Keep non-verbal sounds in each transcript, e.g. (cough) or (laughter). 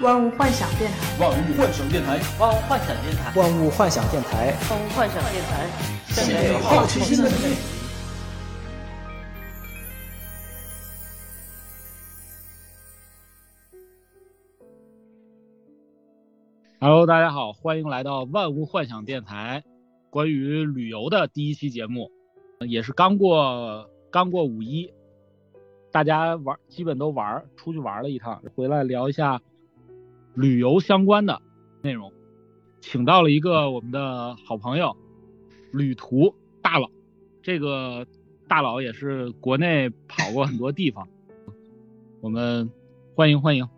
万物幻想电台，万物幻想电台，万物幻想电台，万物幻想电台，万物幻想电台，献给好奇心的你。Hello，大家好，欢迎来到万物幻想电台，关于旅游的第一期节目，也是刚过刚过五一，大家玩基本都玩出去玩了一趟，回来聊一下旅游相关的内容，请到了一个我们的好朋友旅途大佬，这个大佬也是国内跑过很多地方，我们欢迎欢迎。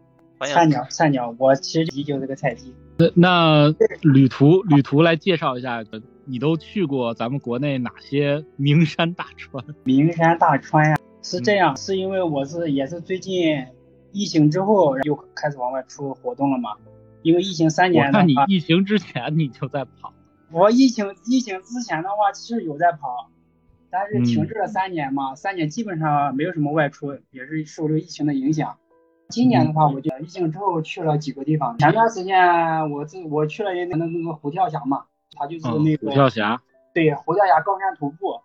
菜鸟菜鸟，我其实就是个菜鸡。那那旅途旅途来介绍一下，你都去过咱们国内哪些名山大川？名山大川呀、啊，是这样，是因为我是也是最近疫情之后又开始往外出活动了嘛。因为疫情三年，我看你疫情之前你就在跑。我疫情疫情之前的话，其实有在跑，但是停滞了三年嘛，嗯、三年基本上没有什么外出，也是受这个疫情的影响。今年的话，我就疫情之后去了几个地方。前段时间我这我去了那个那个虎跳峡嘛，它就是那个、虎跳峡，对，虎跳峡高山徒步，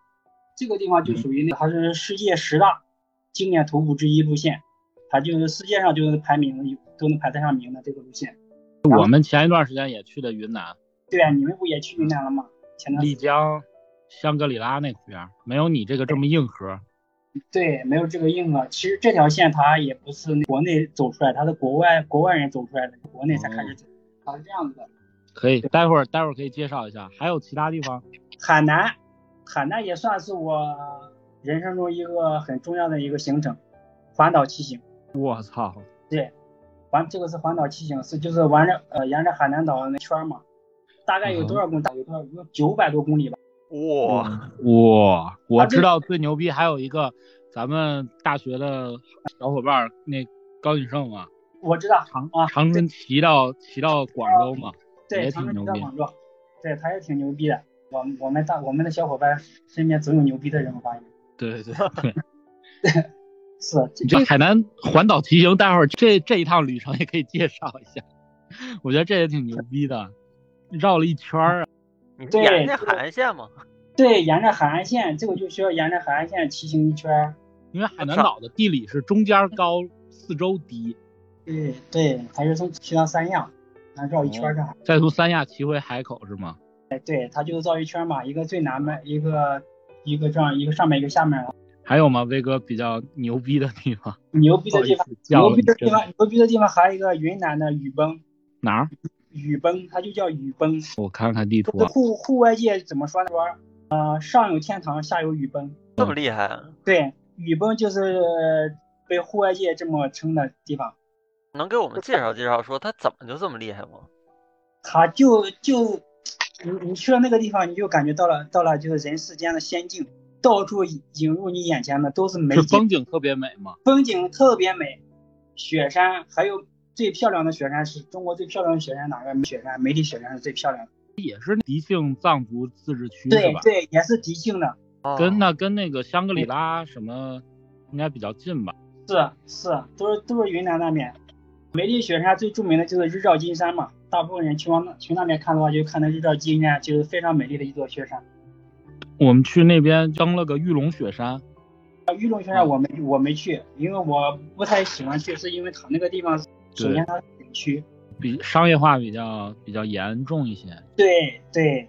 这个地方就属于那个，它是世界十大经典徒步之一路线，它就是世界上就是排名都能排得上名的这个路线。我们前一段时间也去的云南。对啊，你们不也去云南了吗？前段丽江、香格里拉那边，没有你这个这么硬核。对，没有这个硬核。其实这条线它也不是国内走出来，它是国外国外人走出来的，国内才开始走。它是这样子的。可以，待会儿待会儿可以介绍一下，还有其他地方。海南，海南也算是我人生中一个很重要的一个行程，环岛骑行。我操！对，环这个是环岛骑行，是就是玩着呃沿着海南岛那圈嘛，大概有多少公里？有多少？有九百多公里吧。哇哇！我知道最牛逼还有一个咱们大学的小伙伴，那高景胜嘛。我知道长啊，长春骑到骑到广州嘛，对，也挺牛逼。广州，对，他也挺牛逼的。我我们大我们的小伙伴身边总有牛逼的人，我发现。对对对。(laughs) 是。海南环岛骑行，待会儿这这一趟旅程也可以介绍一下。我觉得这也挺牛逼的，绕了一圈儿。对，沿着海岸线嘛。对，沿着海岸线，这个就需要沿着海岸线骑行一圈。因为海南岛的地理是中间高，四周低。对对，还是从骑到三亚，然后绕一圈这、哦。再从三亚骑回海口是吗？哎，对，它就是绕一圈嘛，一个最南边，一个一个这样，一个上面一个下面。还有吗，威哥比较牛逼的地方？(laughs) 牛逼的地方，牛逼的地方，牛逼的地方还有一个云南的雨崩。哪儿？雨崩，它就叫雨崩。(laughs) 我看看地图、啊。户户外界怎么说呢？说呃，上有天堂，下有雨崩。这么厉害、啊？对，雨崩就是被户外界这么称的地方。能给我们介绍介绍，说它怎么就这么厉害吗？它就就你你去了那个地方，你就感觉到了到了就是人世间的仙境，到处引入你眼前的都是美景。风景特别美吗？风景特别美，雪山还有。最漂亮的雪山是中国最漂亮的雪山，哪个雪山？梅里雪山是最漂亮的，也是迪庆藏族自治区对吧？对，也是迪庆的，跟那跟那个香格里拉什么应该比较近吧？是是，都是都是云南那边。梅里雪山最著名的就是日照金山嘛，大部分人去往那去那边看的话，就看到日照金山，就是非常美丽的一座雪山。我们去那边登了个玉龙雪山。玉龙雪山我没我没去，因为我不太喜欢去，是因为它那个地方。首先，它是景区，比商业化比较比较严重一些。对对，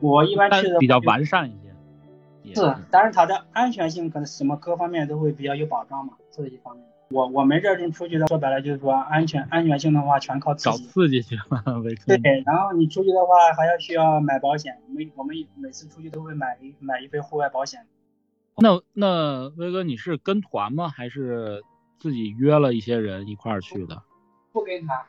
我一般去的比较完善一些。是，但是它的安全性可能什么各方面都会比较有保障嘛，这是一方面。我我们这种出去的，说白了就是说安全安全性的话，全靠自己。找刺激去了，对，然后你出去的话还要需要买保险，我们我们每次出去都会买一买一份户外保险。那那威哥，你是跟团吗？还是？自己约了一些人一块儿去的，不跟团。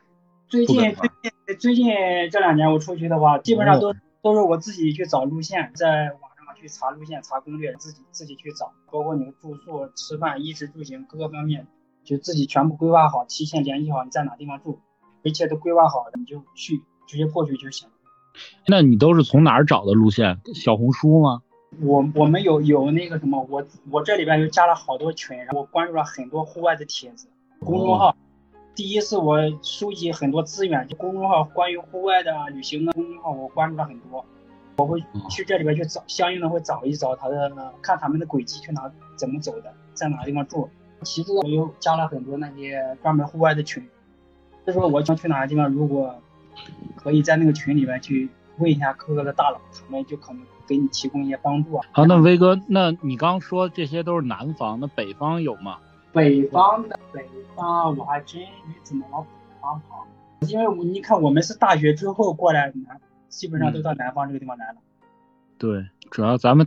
最近最近最近这两年我出去的话，基本上都、哦、都是我自己去找路线，在网上去查路线、查攻略，自己自己去找，包括你的住宿、吃饭、衣食住行各个方面，就自己全部规划好，提前联系好你在哪地方住，一切都规划好，你就去直接过去就行了。那你都是从哪儿找的路线？小红书吗？我我们有有那个什么，我我这里边又加了好多群，然后我关注了很多户外的帖子，公众号，第一次我收集很多资源，就公众号关于户外的旅行的公众号，我关注了很多。我会去这里边去找，相应的会找一找他的，看他们的轨迹去哪怎么走的，在哪个地方住。其次，我又加了很多那些专门户外的群。所以说，我想去哪个地方，如果可以在那个群里面去问一下各个的大佬，他们就可能给你提供一些帮助啊。好，那威哥，那你刚刚说这些都是南方，那北方有吗？北方的北方，我还真没怎么往北方跑，因为我你看我们是大学之后过来南，基本上都到南方这个地方来了。对，主要咱们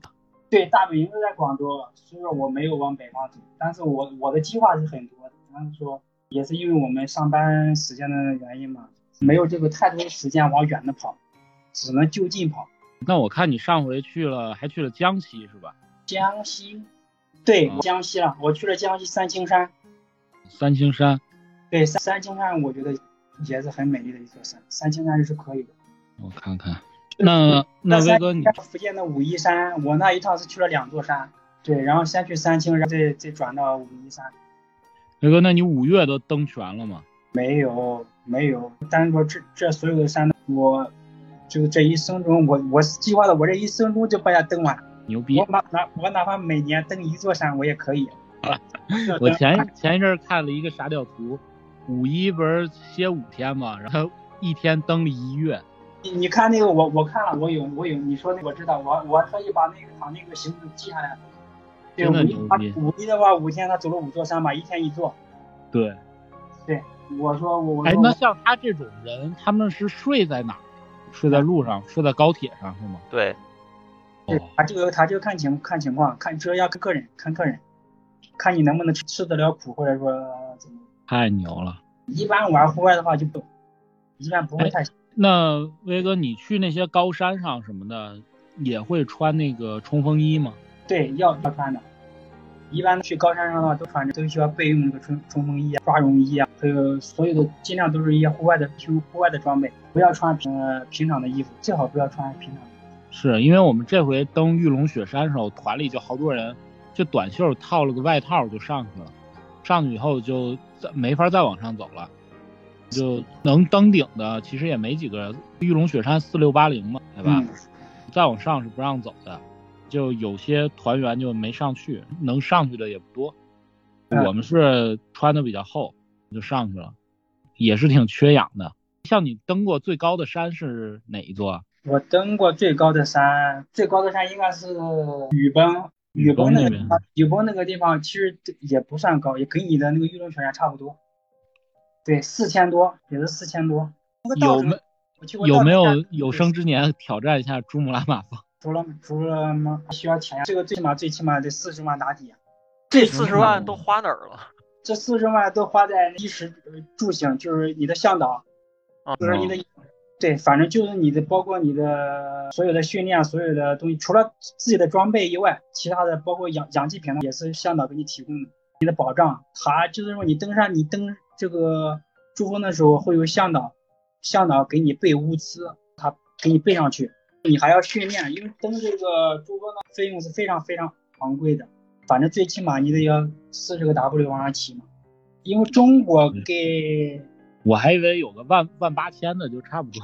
对大本营都在广州，所以说我没有往北方走。但是我我的计划是很多的，但是说也是因为我们上班时间的原因嘛，没有这个太多的时间往远的跑，只能就近跑。那我看你上回去了，还去了江西是吧？江西，对，江西了，我去了江西三清山。三清山，对，三三清山我觉得也是很美丽的一座山，三清山是可以的。我看看。那那威哥，你福建的武夷山，我那一趟是去了两座山，对，然后先去三清，然后再再转到武夷山。威哥，那你五岳都登全了吗？没有，没有。但是说这这所有的山，我就是这一生中，我我是计划的，我这一生中就把它登完。牛逼！我哪哪我哪怕每年登一座山，我也可以。(laughs) 我前前一阵看了一个沙雕图，五一不是歇五天嘛，然后一天登了一月。你你看那个我我看了我有我有你说那我知道我我特意把那个他那个行程记下来了。对，五一五一的话五天他走了五座山吧，一天一座。对。对，我说我。哎，那像他这种人，他们是睡在哪？睡在路上，睡在高铁上是吗？对。对，他这个他就看情看情况，看这要看个人，看个人，看你能不能吃吃得了苦，或者说怎么。太牛了。一般玩户外的话就不，一般不会太。那威哥，你去那些高山上什么的，也会穿那个冲锋衣吗？对，要要穿的。一般去高山上的话，都穿着，都需要备用那个冲冲锋衣啊、抓绒衣啊，还有所有的尽量都是一些户外的平户外的装备，不要穿平平常的衣服，最好不要穿平常的。是因为我们这回登玉龙雪山时候，团里就好多人，就短袖套了个外套就上去了，上去以后就再没法再往上走了。就能登顶的其实也没几个，玉龙雪山四六八零嘛，对吧？再往上是不让走的，就有些团员就没上去，能上去的也不多。我们是穿的比较厚，就上去了，也是挺缺氧的。像你登过最高的山是哪一座？我登过最高的山，最高的山应该是雨崩，雨崩那个地方，雨崩那个地方其实也不算高，也跟你的那个玉龙雪山差不多。对，四千多也是四千多。有没有没有有生之年挑战一下珠穆朗玛峰？(laughs) 除了除了吗？需要钱呀，这个最起码最起码得四十万打底。这四十万都花哪儿了？这四十万都花在衣食住行，就是你的向导，就是你的，对，反正就是你的，包括你的所有的训练，所有的东西，除了自己的装备以外，其他的包括氧氧气瓶也是向导给你提供的。你的保障，他就是说你登山，你登。这个珠峰的时候会有向导，向导给你备物资，他给你备上去，你还要训练，因为登这个珠峰的费用是非常非常昂贵的，反正最起码你得要四十个 W 往上起嘛。因为中国给，我还以为有个万万八千的就差不多。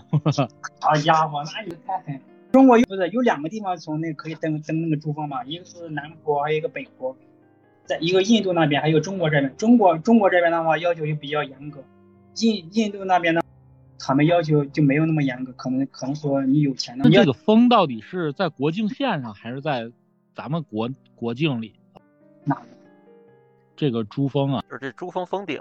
好家伙，那你太狠！中国又不是有两个地方从那可以登登那个珠峰嘛？一个是南国，还有一个北坡。在一个印度那边，还有中国这边。中国中国这边的话，要求就比较严格。印印度那边呢，他们要求就没有那么严格，可能可能说你有钱的。那这个峰到底是在国境线上，还是在咱们国国境里？哪？这个珠峰啊，就是这珠峰峰顶。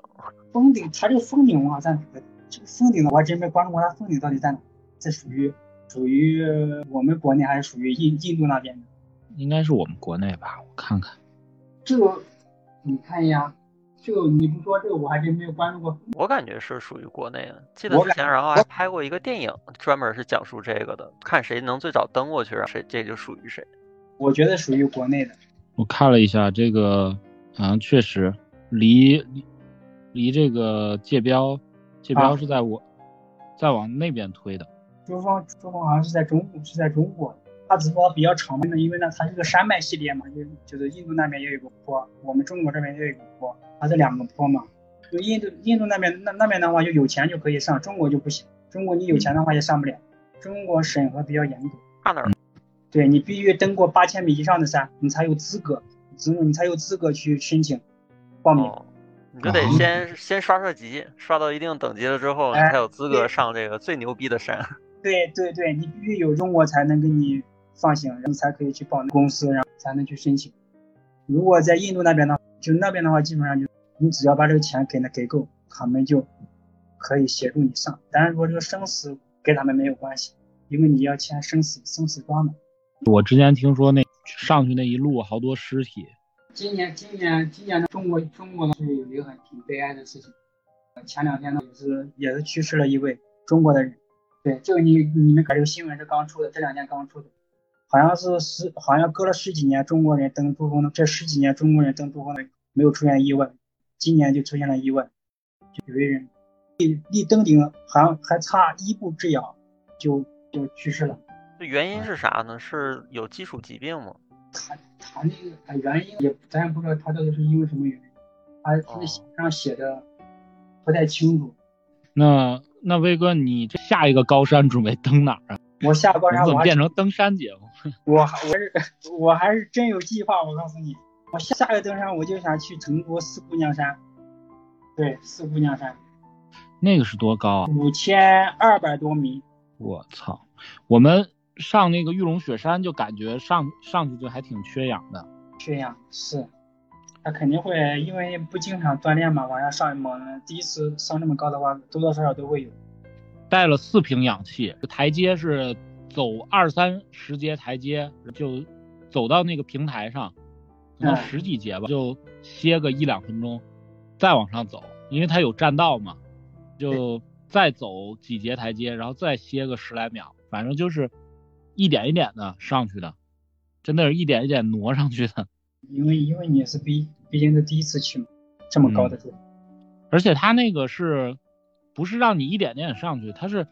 峰顶，它这个峰顶啊，在哪个？这个峰顶呢，我还真没关注过，它峰顶到底在哪？这属于属于我们国内，还是属于印印度那边的？应该是我们国内吧，我看看。这个你看一下，这个你不说这个我还真没有关注过。我感觉是属于国内的，记得之前然后还拍过一个电影，专门是讲述这个的，看谁能最早登过去，谁这就属于谁。我觉得属于国内的。我看了一下这个，好像确实离离离这个界标，界标是在我再往那边推的。珠峰珠峰好像是在中是在中国。它只是说比较长的，因为呢，它是个山脉系列嘛，就就是印度那边也有个坡，我们中国这边也有一个坡，它是两个坡嘛。就印度印度那边那那边的话，就有钱就可以上，中国就不行。中国你有钱的话也上不了，中国审核比较严格。差哪儿？对你必须登过八千米以上的山，你才有资格，只你才有资格去申请报名。哦，你就得啊先先刷刷级，刷到一定等级了之后，你哎才有资格上这个最牛逼的山。对对对，你必须有中国才能给你放行，然后才可以去报那公司，然后才能去申请。如果在印度那边的话，就那边的话，基本上就你只要把这个钱给他给够，他们就可以协助你上。当然，如果这个生死跟他们没有关系，因为你要签生死生死状嘛。我之前听说那上去那一路好多尸体，今年今年今年的中国中国呢是有一个很挺悲哀的事情，前两天呢也是也是去世了一位中国的人，对，这个你你们看这个新闻是刚出的，这两天刚出的，好像是十好像隔了十几年中国人登珠峰的，这十几年中国人登珠峰的没有出现意外，今年就出现了意外，就有一人离离登顶好像还差一步之遥，就就去世了。这原因是啥呢？是有基础疾病吗？他他那个他原因也咱也不知道他到底是因为什么原因，他他那信上写的不太清楚。那那威哥，你这下一个高山准备登哪儿啊？我下高我怎么变成登山节目？(laughs) 我还我是我还是真有计划，我告诉你，我下个登山我就想去成都四姑娘山，对，四姑娘山那个是多高啊？五千二百多米，我操！我们上那个玉龙雪山就感觉上上去就还挺缺氧的。缺氧是，他肯定会因为不经常锻炼嘛，往上上猛，第一次上这么高的话，多多少少都会有。带了四瓶氧气，台阶是走二三十节台阶，就走到那个平台上，可能嗯十几节吧，就歇个一两分钟，再往上走，因为它有栈道嘛，就再走几节台阶，然后再歇个十来秒，反正就是一点一点的上去的，真的是一点一点挪上去的。因为因为你也是毕毕竟是第一次去嘛，这么高的地方。而且它那个是不是让你一点点上去？它是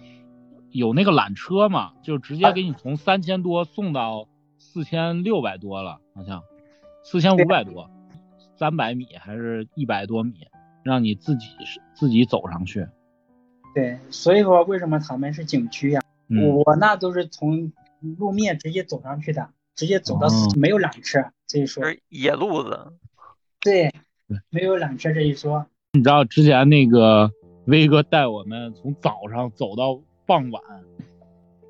有那个缆车嘛，就直接给你从三千多送到四千六百多了，好像四千五百多，三百米还是一百多米，让你自己自己走上去。对，所以说为什么他们是景区呀、嗯，我那都是从路面直接走上去的，直接走到哦。没有缆车这一说。野路子。对对，没有缆车这一说，你知道之前那个威哥带我们从早上走到傍晚，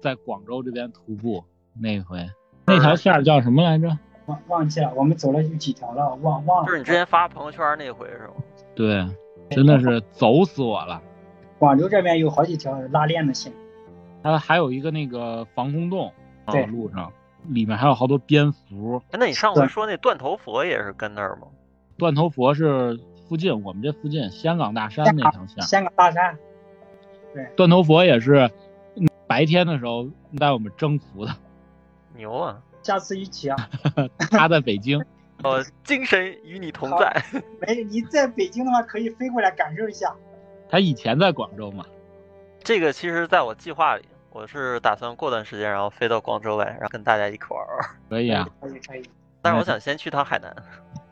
在广州这边徒步那回，那条线叫什么来着？忘忘记了，我们走了有几条了，忘忘了。就是你之前发朋友圈那回是吗？对，真的是走死我了。广州这边有好几条拉练的线，它还有一个那个防空洞，啊对路上里面还有好多蝙蝠。哎那你上回说那断头佛也是跟那儿吗？断头佛是附近，我们这附近香港大山那条线。香港大山，断头佛也是嗯白天的时候带我们征服的，牛啊！下次一起啊。(laughs) 他在北京。呃，精神与你同在。没，你在北京的话可以飞过来感受一下。他以前在广州嘛，这个其实在我计划里，我是打算过段时间然后飞到广州来，然后跟大家一块玩玩。可以啊。可以可以，但是我想先去趟海南。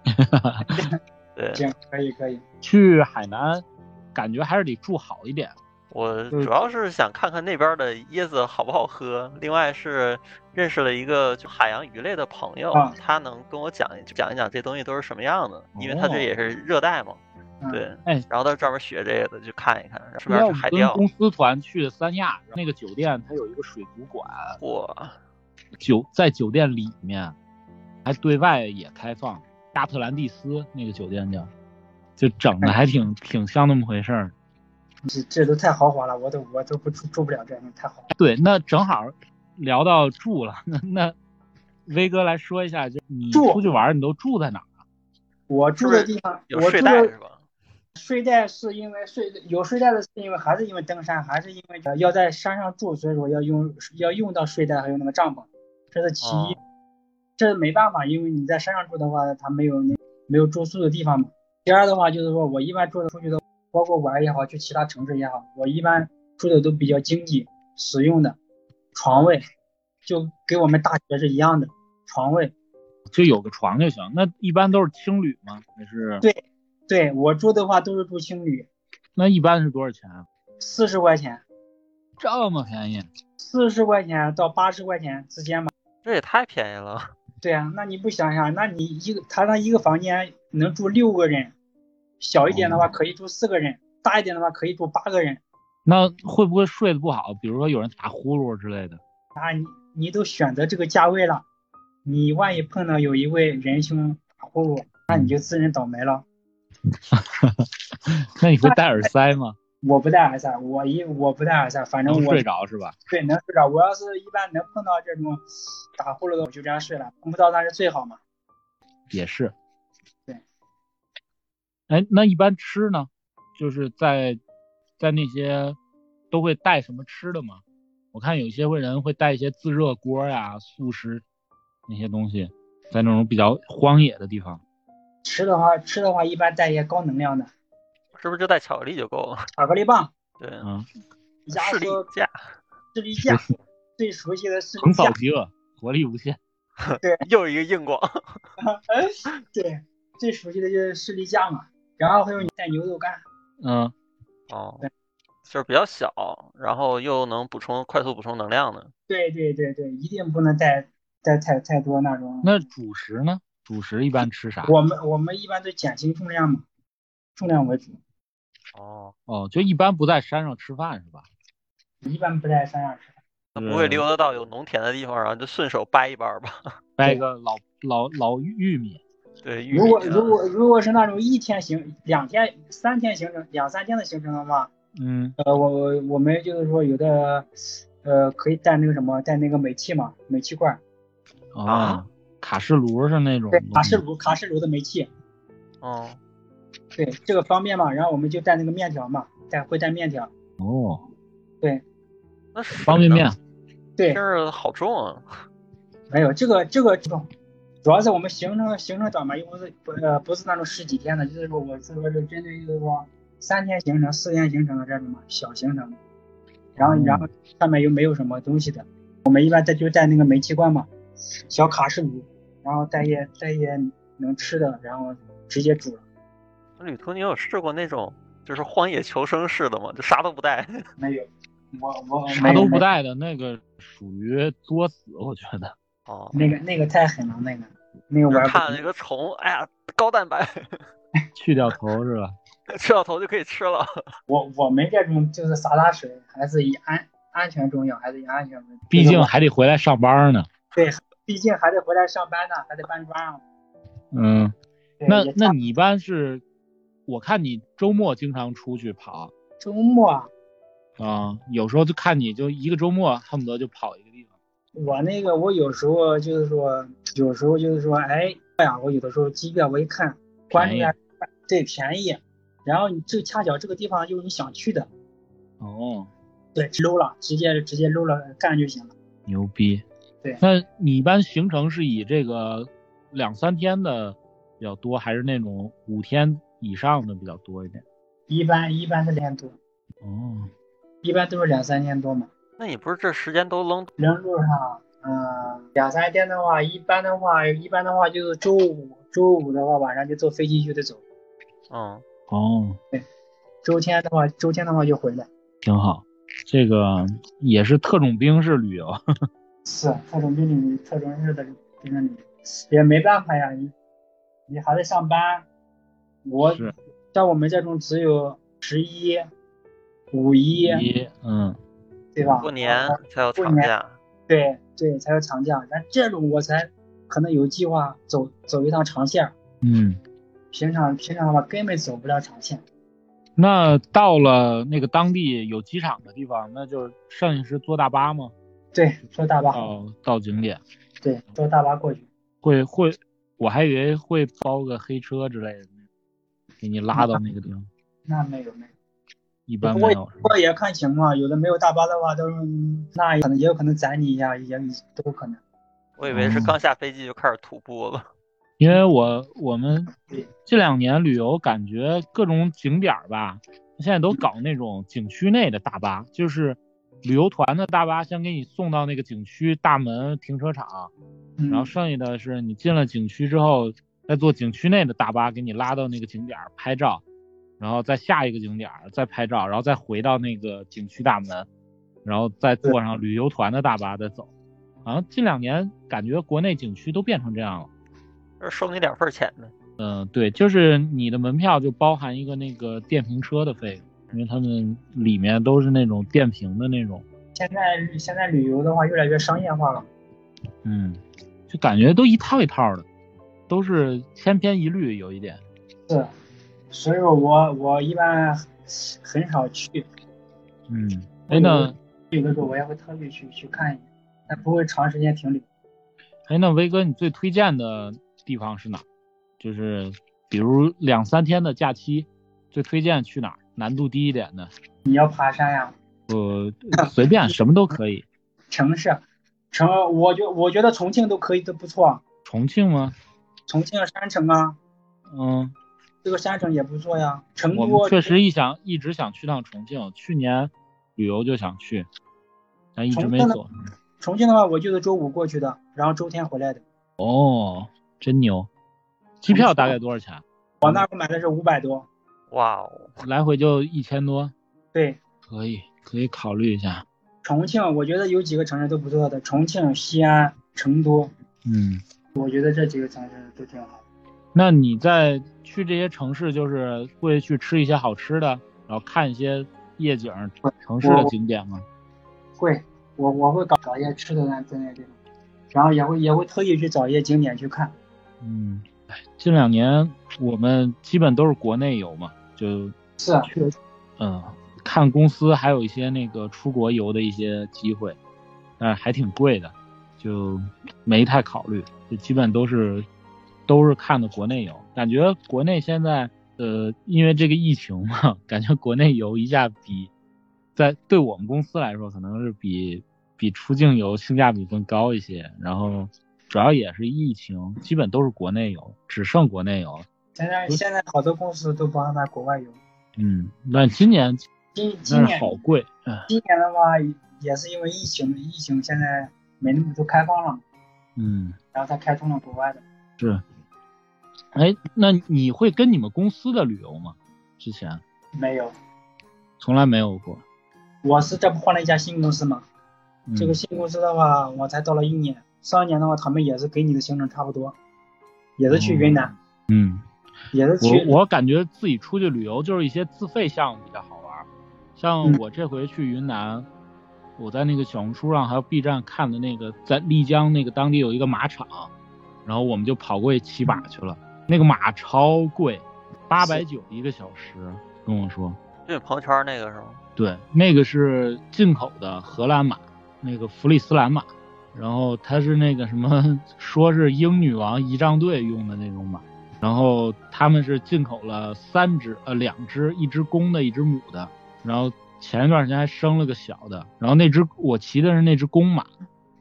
(laughs) 对，行，可以可以。去海南，感觉还是得住好一点。我主要是想看看那边的椰子好不好喝，另外是认识了一个就海洋鱼类的朋友，啊他能跟我讲一讲一讲这东西都是什么样的，因为他哦这也是热带嘛，嗯对，哎然后他专门学这个的，去看一看，顺要便去海钓。公司团去的三亚，那个酒店它有一个水族馆，哇，酒在酒店里面还对外也开放，亚特兰蒂斯那个酒店叫，就整的还挺挺像那么回事儿。这这都太豪华了，我都我都不住住不了这，太豪华。对，那正好聊到住了，那那威哥来说一下，就你住出去玩你都住在哪儿啊？我住的地方，有我住的睡袋是吧？睡袋是因为睡有睡袋的是因为还是因为登山，还是因为呃要在山上住，所以说要用要用到睡袋还有那个帐篷，这是其一。哦这没办法，因为你在山上住的话，它没有那没有住宿的地方嘛。第二的话就是说我一般住的出去的，包括玩也好，去其他城市也好，我一般住的都比较经济实用的，床位就跟我们大学是一样的，床位就有个床就行。那一般都是青旅吗？还是对对我住的话都是住青旅，那一般是多少钱啊？四十块钱，这么便宜？四十块钱到八十块钱之间吧。这也太便宜了。(laughs) 对啊，那你不想想，那你一个他那一个房间能住六个人，小一点的话可以住四个人，大一点的话可以住八个人。那会不会睡得不好？比如说有人打呼噜之类的？啊，你你都选择这个价位了，你万一碰到有一位仁兄打呼噜，那你就自认倒霉了。(laughs) 那你会戴耳塞吗？(laughs) 我不戴耳塞，我一我不戴耳塞，反正我睡着是吧？对能睡着。我要是一般能碰到这种打呼噜的，我就这样睡了，碰不到那是最好嘛。也是。对。哎，那一般吃呢？就是在在那些都会带什么吃的吗？我看有些会人会带一些自热锅呀、速食那些东西，在那种比较荒野的地方。吃的话，吃的话一般带一些高能量的，是不是就带巧克力就够了？(laughs) 巧克力棒，对，嗯，压士力缩架，士力架，最熟悉的士力横扫架，饥饿，活力无限。对 (laughs) 又一个硬广。(laughs) 对，最熟悉的就是士力架嘛。然后会用你带牛肉干，嗯，哦对，就是比较小，然后又能补充快速补充能量的。对对对对，一定不能带带太太多那种。那主食呢？主食一般吃啥？我们我们一般都减轻重量嘛，重量为主，哦，哦，就一般不在山上吃饭是吧？一般不在山上吃。那不会溜达到有农田的地方，然后就顺手掰一包吧？掰一个老老老玉米。对，如果如果如果是那种一天行、两天、三天行程、两三天的行程的话，嗯，呃，我我我们就是说有的，呃，可以带那个什么，带那个煤气嘛，煤气罐，哦啊，卡式炉是那种对，卡式。炉卡式炉的煤气，哦，对，这个方便嘛。然后我们就带那个面条嘛，带会带面条，哦，对那是方便面。对听，着好重啊！没有这个这个这种，主要是我们行程行程短嘛，又不是不呃不是那种十几天的，就是说我是说是针对就是说三天行程、四天行程的这种嘛小行程，然后嗯然后上面又没有什么东西的，我们一般带就带那个煤气罐嘛，小卡式炉，然后带一些带一些能吃的，然后直接煮了，旅途你有试过那种就是荒野求生式的吗？就啥都不带？没有，我我啥都不带的那个属于作死，我觉得。哦，那个那个太狠了，那个那个就是玩不看那个虫，哎呀，高蛋白，(laughs) 去掉头是吧？去掉头就可以吃了。(laughs) 我我们这种就是洒洒水，还是以安安全重要，还是以安全为主。毕竟还得回来上班呢。对毕竟还得回来上班呢，还得搬砖啊。嗯，那那你一般是，我看你周末经常出去跑周末啊啊，有时候就看你就一个周末恨不得就跑一个。我那个我有时候就是说，有时候就是说，哎哎呀，我有的时候机票我一看，关注一下，对便宜，然后你这恰巧这个地方就是你想去的，哦，对搂了，直接直接搂了干就行了。牛逼。对那你一般行程是以这个两三天的比较多，还是那种五天以上的比较多一点？一般一般是两天多，哦，一般都是两三天多嘛。那你不是这时间都扔扔路上，嗯，两三天的话，一般的话，一般的话就是周五，周五的话晚上就坐飞机就得走，嗯，哦，对周天的话，周天的话就回来。挺好。这个也是特种兵式旅游。是特种兵旅，特种日的兵旅，也没办法呀，你你还在上班。我像我们这种只有十一、五一，一，嗯，对吧？过年才有长假。对对，才有长假。那这种我才可能有计划走走一趟长线，嗯，平常平常的话根本走不了长线。那到了那个当地有机场的地方，那就剩下是坐大巴吗？对，坐大巴，到到景点对，坐大巴过去。会会，我还以为会包个黑车之类的，给你拉到那个地方。(laughs) 那没有没有，一般不过没有。不过也看情况，有的没有大巴的话，都是那可能也有可能宰你一下，也都有可能。我以为是哦刚下飞机就开始徒步了。因为我我们这两年旅游，感觉各种景点儿吧，现在都搞那种景区内的大巴，就是旅游团的大巴，先给你送到那个景区大门停车场，嗯，然后剩下的是你进了景区之后，再坐景区内的大巴给你拉到那个景点儿拍照，然后再下一个景点儿再拍照，然后再回到那个景区大门，然后再坐上旅游团的大巴再走。好像近两年感觉国内景区都变成这样了。这收你两份钱呢。嗯、对，就是你的门票就包含一个那个电瓶车的费用，因为他们里面都是那种电瓶的那种，现在现在旅游的话越来越商业化了。嗯，就感觉都一套一套的，都是千篇一律，有一点。是，所以说我我一般很少去，嗯，哎，那有的时候我也会特意去去看一眼，但不会长时间停留。哎，那威哥，你最推荐的地方是哪？就是比如两三天的假期，最推荐去哪儿？难度低一点的，你要爬山呀、呃，随便什么都可以。城市，城，我觉我觉得重庆都可以，都不错。重庆吗？重庆山城啊，嗯，这个山城也不错呀。成我都们确实一想一直想去趟重庆，去年旅游就想去，但一直没重庆呢做。重庆的话，我就是周五过去的，然后周天回来的。哦，真牛！机票大概多少钱？我那时候买的是五百多，哇哦，来回就一千多，对。可以可以考虑一下。重庆，我觉得有几个城市都不错的，重庆、西安、成都，嗯，我觉得这几个城市都挺好。那你在去这些城市，就是会去吃一些好吃的，然后看一些夜景、城市的景点吗？会，我我会搞搞一些吃的在在那地方，然后也会也会特意去找一些景点去看。嗯，哎，近两年我们基本都是国内游嘛，就是嗯，看公司还有一些那个出国游的一些机会，但是还挺贵的，就没太考虑，就基本都是都是看的国内游。感觉国内现在呃，因为这个疫情嘛，(laughs) 感觉国内游一下比在对我们公司来说，可能是比比出境游性价比更高一些。然后主要也是疫情，基本都是国内游，只剩国内游了。现在现在好多公司都不安排国外游。嗯，那今年今今年好贵，嗯今年的话也是因为疫情，疫情现在没那么多开放了，嗯，然后才开通了国外的。是。哎，那你会跟你们公司的旅游吗？之前没有，从来没有过。我是这不换了一家新公司嘛？嗯、这个新公司的话，我才到了一年，上一年的话，他们也是给你的行程差不多，也是去云南，嗯，也是去。我我感觉自己出去旅游就是一些自费项目比较好玩，像嗯我这回去云南，我在那个小红书上还有 B 站看的那个，在丽江那个当地有一个马场，然后我们就跑过去骑马去了，那个马超贵，八百九一个小时，跟我说。就你朋友圈那个是吗？对，那个是进口的荷兰马，那个弗里斯兰马，然后它是那个什么，(laughs) 说是英女王仪仗队用的那种马，然后他们是进口了三只，呃，两只，一只公的，一只母的，然后前一段时间还生了个小的，然后那只我骑的是那只公马，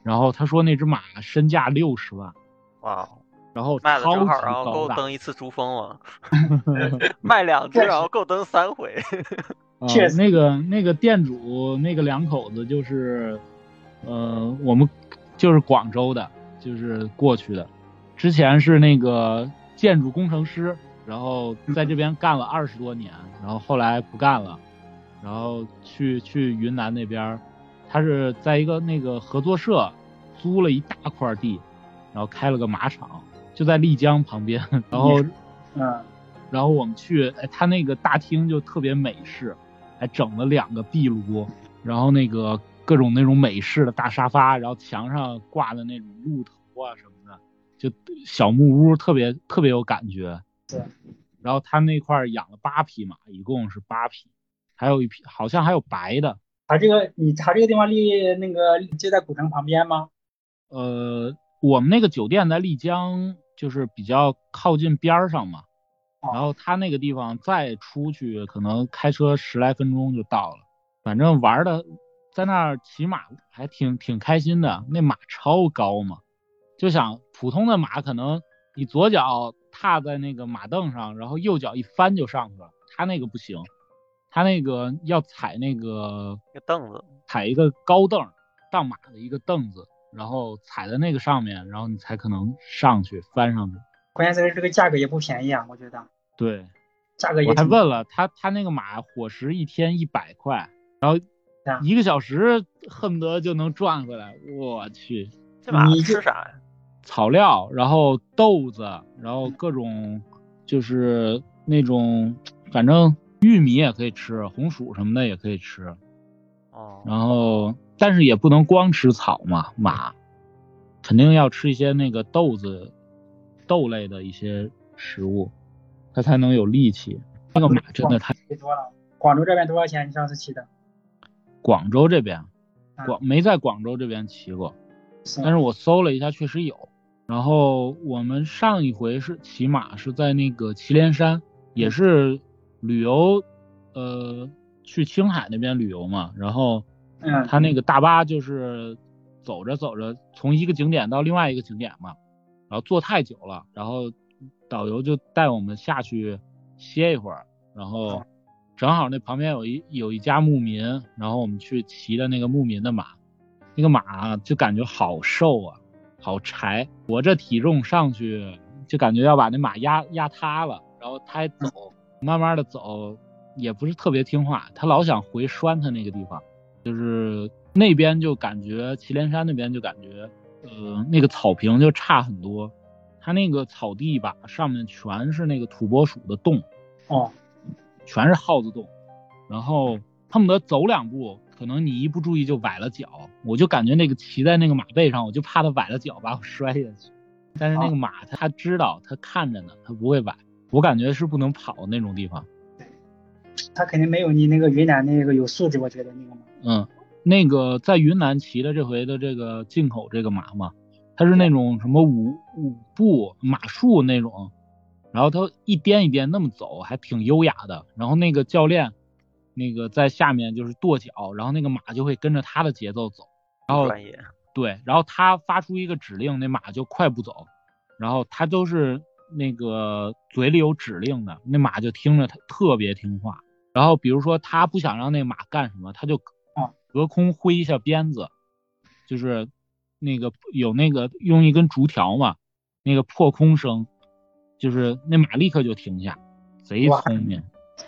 然后他说那只马身价六十万，哇哦，然后卖了正好，然后，够登一次珠峰了。(laughs) 卖两只，然后够登三回。(laughs) 啊确实那个那个店主那个两口子就是，呃，我们就是广州的，就是过去的，之前是那个建筑工程师，然后在这边干了二十多年，然后后来不干了，然后去去云南那边，他是在一个那个合作社租了一大块地，然后开了个马场，就在丽江旁边，(laughs) 然后嗯，然后我们去，哎，他那个大厅就特别美式，还整了两个壁炉，然后那个各种那种美式的大沙发，然后墙上挂的那种鹿头啊什么的，就小木屋，特别特别有感觉。对。然后他那块儿养了八匹马，一共是八匹，还有一匹好像还有白的。他这个你他这个地方离那个就在古城旁边吗？呃，我们那个酒店在丽江，就是比较靠近边儿上嘛。哦然后他那个地方再出去，可能开车十来分钟就到了。反正玩的在那儿骑马还挺挺开心的，那马超高嘛，就想普通的马可能你左脚踏在那个马凳上，然后右脚一翻就上去了，他那个不行，他那个要踩那个那个凳子，踩一个高凳儿上马的一个凳子，然后踩在那个上面，然后你才可能上去翻上去。关键是这个价格也不便宜啊，我觉得对，价格也我还问了他，他那个马伙食一天一百块，然后啊一个小时恨不得就能赚回来。我去，这吃啥呀？草料，然后豆子，然后各种就是那种，反正玉米也可以吃，红薯什么的也可以吃。哦，然后，但是也不能光吃草嘛，马肯定要吃一些那个豆子、豆类的一些食物，它才能有力气。这个马真的太……贵多了。广州这边多少钱？你上次骑的？广州这边，啊广没在广州这边骑过，但是我搜了一下，确实有。然后我们上一回是骑马是在那个祁连山，也是旅游，呃，去青海那边旅游嘛。然后他那个大巴就是走着走着，从一个景点到另外一个景点嘛，然后坐太久了，然后导游就带我们下去歇一会儿，然后正好那旁边有一有一家牧民，然后我们去骑的那个牧民的马，那个马就感觉好瘦啊，好柴，我这体重上去就感觉要把那马压压塌了，然后他还走，慢慢的走，也不是特别听话，他老想回拴他那个地方。就是那边就感觉祁连山那边就感觉，呃，那个草坪就差很多，它那个草地吧上面全是那个土拨鼠的洞，哦，全是耗子洞，然后恨不得走两步，可能你一不注意就崴了脚，我就感觉那个骑在那个马背上，我就怕它崴了脚把我摔下去，但是那个马它它知道，它看着呢，它不会崴，我感觉是不能跑那种地方。他肯定没有你那个云南那个有素质，我觉得那个马。嗯，那个在云南骑的这回的这个进口这个马嘛，它是那种什么五五步马术那种，然后它一颠一颠那么走，还挺优雅的。然后那个教练，那个在下面就是跺脚，然后那个马就会跟着他的节奏走。然后专业。对，然后他发出一个指令，那马就快步走，然后他都是那个嘴里有指令的，那马就听着他特别听话。然后比如说他不想让那马干什么，他就啊隔空挥一下鞭子，就是那个有那个用一根竹条嘛，那个破空声，就是那马立刻就停下，贼聪明，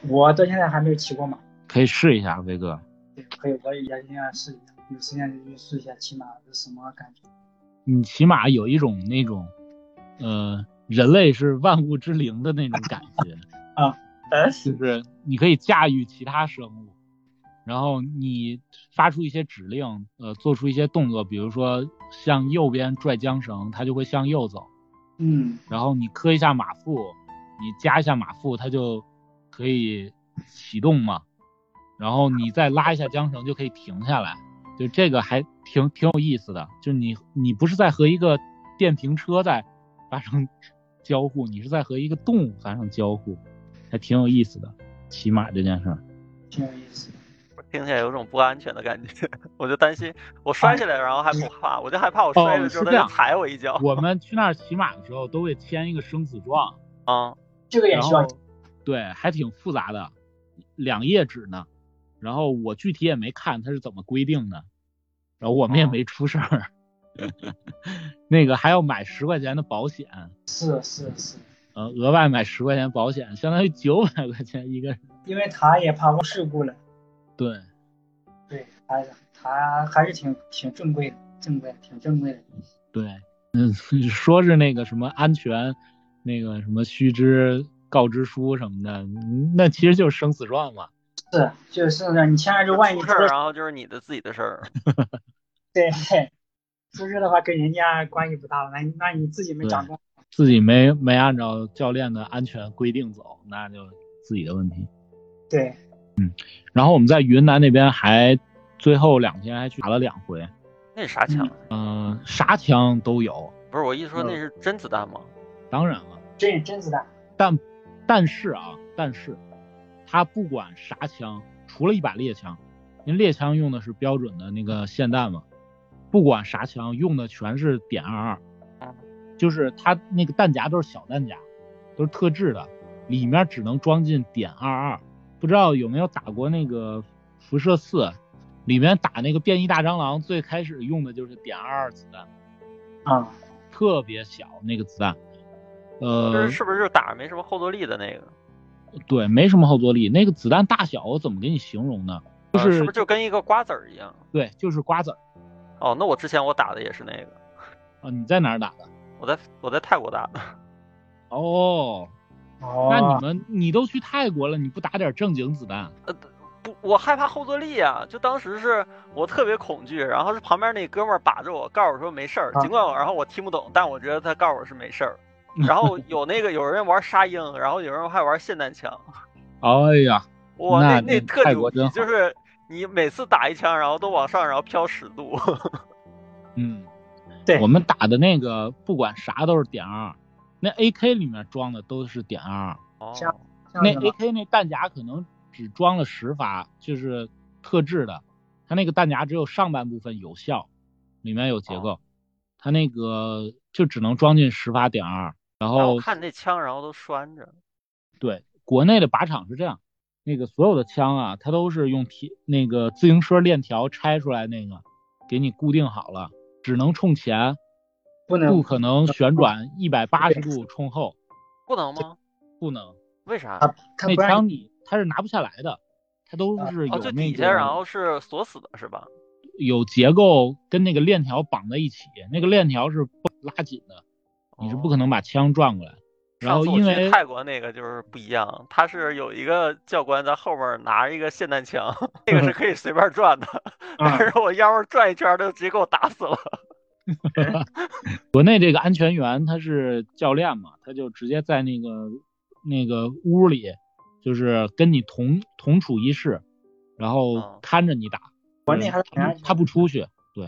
我到现在还没有骑过马，可以试一下，威哥。对，可以，我也也想试一下，有时间就去试一下骑马是什么感觉。你骑马有一种那种，呃，人类是万物之灵的那种感觉，呃，(laughs) 就是你可以驾驭其他生物，然后你发出一些指令，呃，做出一些动作，比如说向右边拽缰绳，它就会向右走，嗯，然后你磕一下马腹，你加一下马腹，它就可以启动嘛，然后你再拉一下缰绳就可以停下来，就这个还挺挺有意思的，就是你你不是在和一个电瓶车在发生 (laughs) 交互，你是在和一个动物发生交互，还挺有意思的。骑马这件事儿，挺有意思的。听起来有种不安全的感觉，(laughs) 我就担心我摔下来，然后还不怕，我就害怕我摔了之后他踩我一脚。我们去那儿骑马的时候都会签一个生死状，(laughs) 啊，这个也需要对，还挺复杂的，两页纸呢。然后我具体也没看它是怎么规定的，然后我们也哦没出事儿。(laughs) 那个还要买十块钱的保险，是是是，呃，额外买十块钱保险，相当于九百块钱一个人。因为他也怕出事故了，对，对，他他还是挺挺正规的，正规挺正规的。对，嗯，说是那个什么安全，那个什么须知告知书什么的，嗯那其实就是生死状嘛。是，就是呢，你签了就万一出事儿，然后就是你的自己的事儿。(laughs) 对，出事的话跟人家关系不大了，那那你自己没掌控。自己没没按照教练的安全规定走，那就自己的问题。对，嗯然后我们在云南那边还最后两天还去打了两回，那是啥枪？嗯、啥枪都有，不是我意思说那嗯是真子弹吗？当然了，这是真子弹。但但是啊，但是他不管啥枪，除了一把猎枪，因为猎枪用的是标准的那个霰弹嘛，不管啥枪用的全是点二二嗯，就是它那个弹夹都是小弹夹，都是特制的，里面只能装进点二二。不知道有没有打过那个辐射四，里面打那个变异大蟑螂，最开始用的就是点二二子弹。啊，特别小那个子弹，呃是，是不是就打没什么后坐力的那个？对，没什么后坐力。那个子弹大小我怎么给你形容呢？就呃是是不是就跟一个瓜子儿一样？对，就是瓜子儿哦，那我之前我打的也是那个，啊。你在哪儿打的？我在我在泰国打的。(laughs) 哦，哦，那你们你都去泰国了，你不打点正经子弹？呃不，我害怕后坐力啊！就当时是我特别恐惧，然后是旁边那哥们儿把着我，告诉我说没事儿，啊尽管我然后我听不懂，但我觉得他告诉我是没事儿。(laughs) 然后有那个有人玩沙鹰，然后有人还玩霰弹枪，(laughs) 哎呀，哇，那那特牛逼就是你每次打一枪，然后都往上，然后飘十度。嗯，对我们打的那个不管啥都是点二，那 AK 里面装的都是点二，哦，那 AK 那弹夹可能只装了十发，就是特制的，它那个弹夹只有上半部分有效，里面有结构，它那个就只能装进十发点二。然后看那枪，然后都拴着。对国内的靶场是这样，那个所有的枪啊，它都是用铁那个自行车链条拆出来那个，给你固定好了，只能冲前，不能不可能旋转一百八十度冲后，不能吗？不能。为啥？那枪你它是拿不下来的，它都是有哦，就那底下然后是锁死的是吧？有结构跟那个链条绑在一起，那个链条是不拉紧的，你是不可能把枪转过来。然后哦上次我因为去泰国那个就是不一样，他是有一个教官在后面拿着一个霰弹枪，那个是可以随便转的，(laughs) 但是我要是转一圈，他就直接给我打死了。(laughs) (laughs) 国内这个安全员他是教练嘛，他就直接在那个那个屋里，就是跟你同同处一室，然后嗯看着你打。国内还是挺他安全不他不出去，对，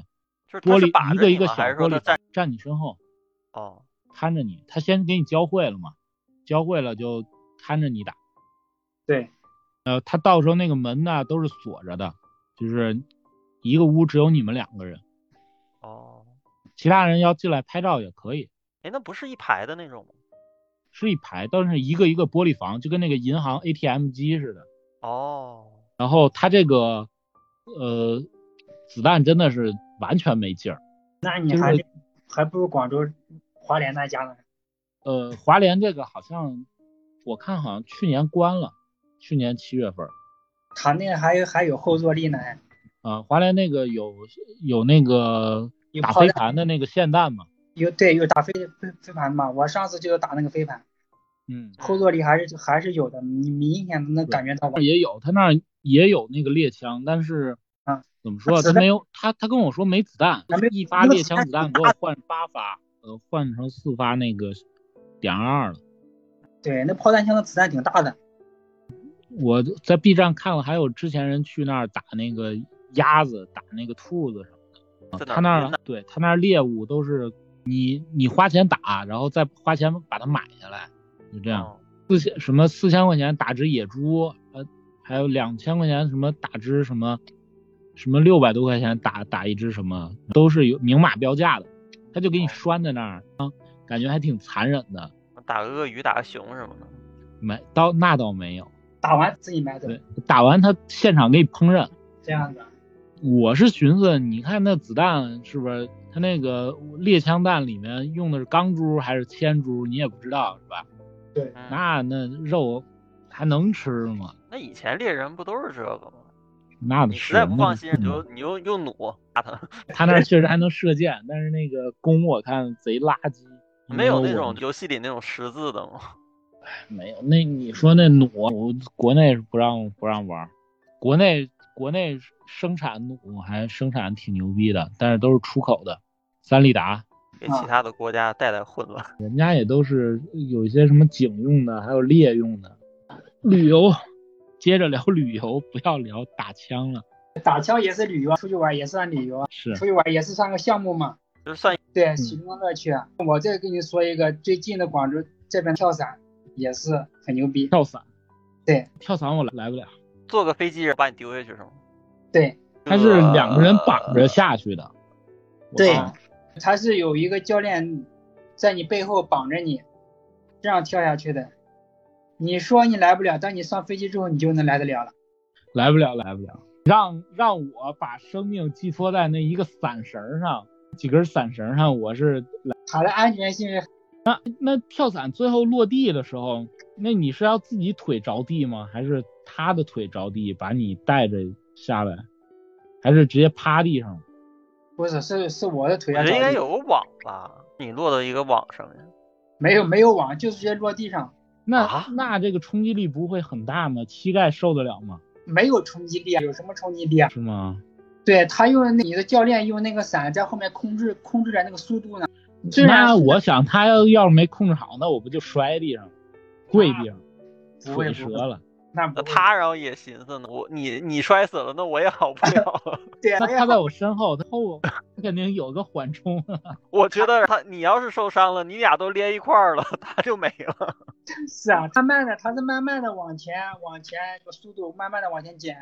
玻璃一个一个小吗还是说他玻璃站？站你身后，哦，看着你，他先给你教会了嘛，教会了就看着你打。对，呃，他到时候那个门呢都是锁着的，就是一个屋只有你们两个人，哦，其他人要进来拍照也可以，哎，那不是一排的那种吗？是一排，但是一个一个玻璃房，就跟那个银行 ATM 机似的。哦，然后他这个呃子弹真的是完全没劲儿。那你还是还不如广州华联那家呢。呃，华联这个好像我看好像去年关了，去年七月份儿他那个还有还有后坐力呢，啊、华联那个有有那个打飞盘的那个霰弹嘛，有对有打飞飞飞盘嘛。我上次就打那个飞盘，嗯，后坐力还是还是有的，你明显能感觉到吧？也有，他那儿也有那个猎枪，但是啊怎么说，他没有他他跟我说没子弹啊没，一发猎枪子弹给我换八发，呃，换成四发那个点二二了。对，那炮弹枪的子弹挺大的。我在 B 站看了，还有之前人去那儿打那个鸭子，打那个兔子什么的。他那儿对他那儿猎物都是你你花钱打，然后再花钱把它买下来，就这样。哦四千什么四千块钱打只野猪，呃，还有两千块钱什么打只什么什么六百多块钱打打一只什么，都是有明码标价的，他就给你拴在那儿啊，感觉还挺残忍的。打个鳄鱼，打个熊什么的。没倒那倒没有，打完自己买走对，打完他现场给你烹饪。这样的。我是寻思，你看那子弹是不是？他那个猎枪弹里面用的是钢珠还是铅珠，你也不知道是吧？对，嗯那那肉还能吃吗？那以前猎人不都是这个吗？那实在不放心，你嗯就你就用弩打他，(laughs) 他那 (laughs) 确实还能射箭，但是那个弓我看贼垃圾，没有那种游戏里那种十字的吗？没有。那你说那弩，我国内是不让不让玩，国内国内生产弩还生产挺牛逼的，但是都是出口的，三利达。给其他的国家带来混乱。人家也都是有一些什么警用的，还有猎用的。旅游，接着聊旅游，(laughs) 不要聊打枪了。打枪也是旅游，出去玩也算旅游啊，是出去玩也是算个项目嘛。就是算对，其中的乐趣啊。我再跟你说一个最近的广州这边跳伞也是很牛逼。跳伞，对跳伞我来来不了，坐个飞机把你丢下去是吗？对他是两个人绑着下去的。我对看，他是有一个教练在你背后绑着你，这样跳下去的。你说你来不了，但你上飞机之后，你就能来得了了。来不了，来不了。让让我把生命寄托在那一个伞绳上，几根伞绳上，我是来它的安全性那那跳伞最后落地的时候，那你是要自己腿着地吗？还是他的腿着地把你带着下来？还是直接趴地上？不是，是是我的腿啊。我觉得应该有个网吧，你落到一个网上面。没有没有网，就直接落地上。那、啊那这个冲击力不会很大吗？膝盖受得了吗？没有冲击力啊，有什么冲击力啊？是吗？对他用你的教练用那个伞在后面控制控制着那个速度呢。那我想他要要是没控制好，那我不就摔地上，跪地上，腿折了。那他然后也寻思呢，我你你摔死了，那我也好不了。(laughs) 对啊那他在我身后，他后他肯定有个缓冲。(laughs) 我觉得他你要是受伤了，你俩都连一块儿了，(laughs) 他就没了。是啊，他慢的，他是慢慢的往前往前，速度慢慢的往前减，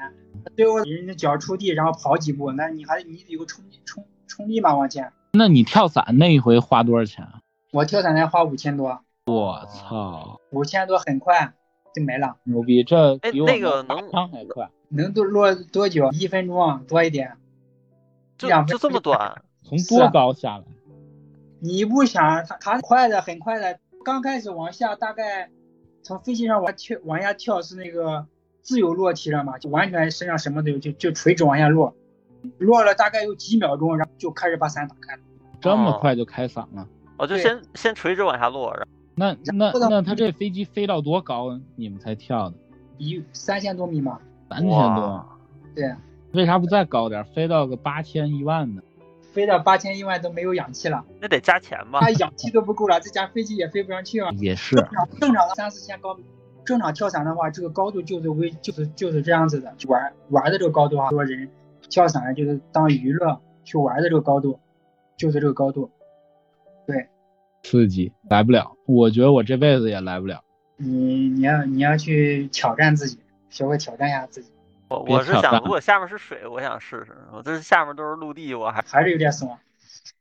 最后人家脚触地，然后跑几步，那你还你得有个冲冲冲力嘛往前。那你跳伞那一回花多少钱啊？我跳伞才花五千多，我操，五千多很快就没了，牛逼！这哎比我那个们打能枪还快，能多落多久？一分钟啊多一点。就两分就这么短，从多高下来？你不想他他快的很快的，刚开始往下大概从飞机上往跳往下跳是那个自由落体了嘛，就完全身上什么都有，就就垂直往下落，落了大概有几秒钟，然后就开始把伞打开了。这么哦快就开伞了？我就先先垂直往下落，然后那那那他这飞机飞到多高你们才跳的？一三千多米吗，三千多哇，对，为啥不再高点？飞到个八千一万呢？飞到八千一万都没有氧气了，那得加钱吧他？氧气都不够了，这架飞机也飞不上去啊。也是正常正常的三四千高米，正常跳伞的话，这个高度就是为就是就是这样子的，玩玩的这个高度啊，说人跳伞就是当娱乐去玩的这个高度，就是这个高度。刺激，来不了。我觉得我这辈子也来不了。你你要你要去挑战自己，学会挑战一下自己，我我是想，如果下面是水，我想试试。我这下面都是陆地，我还还是有点怂。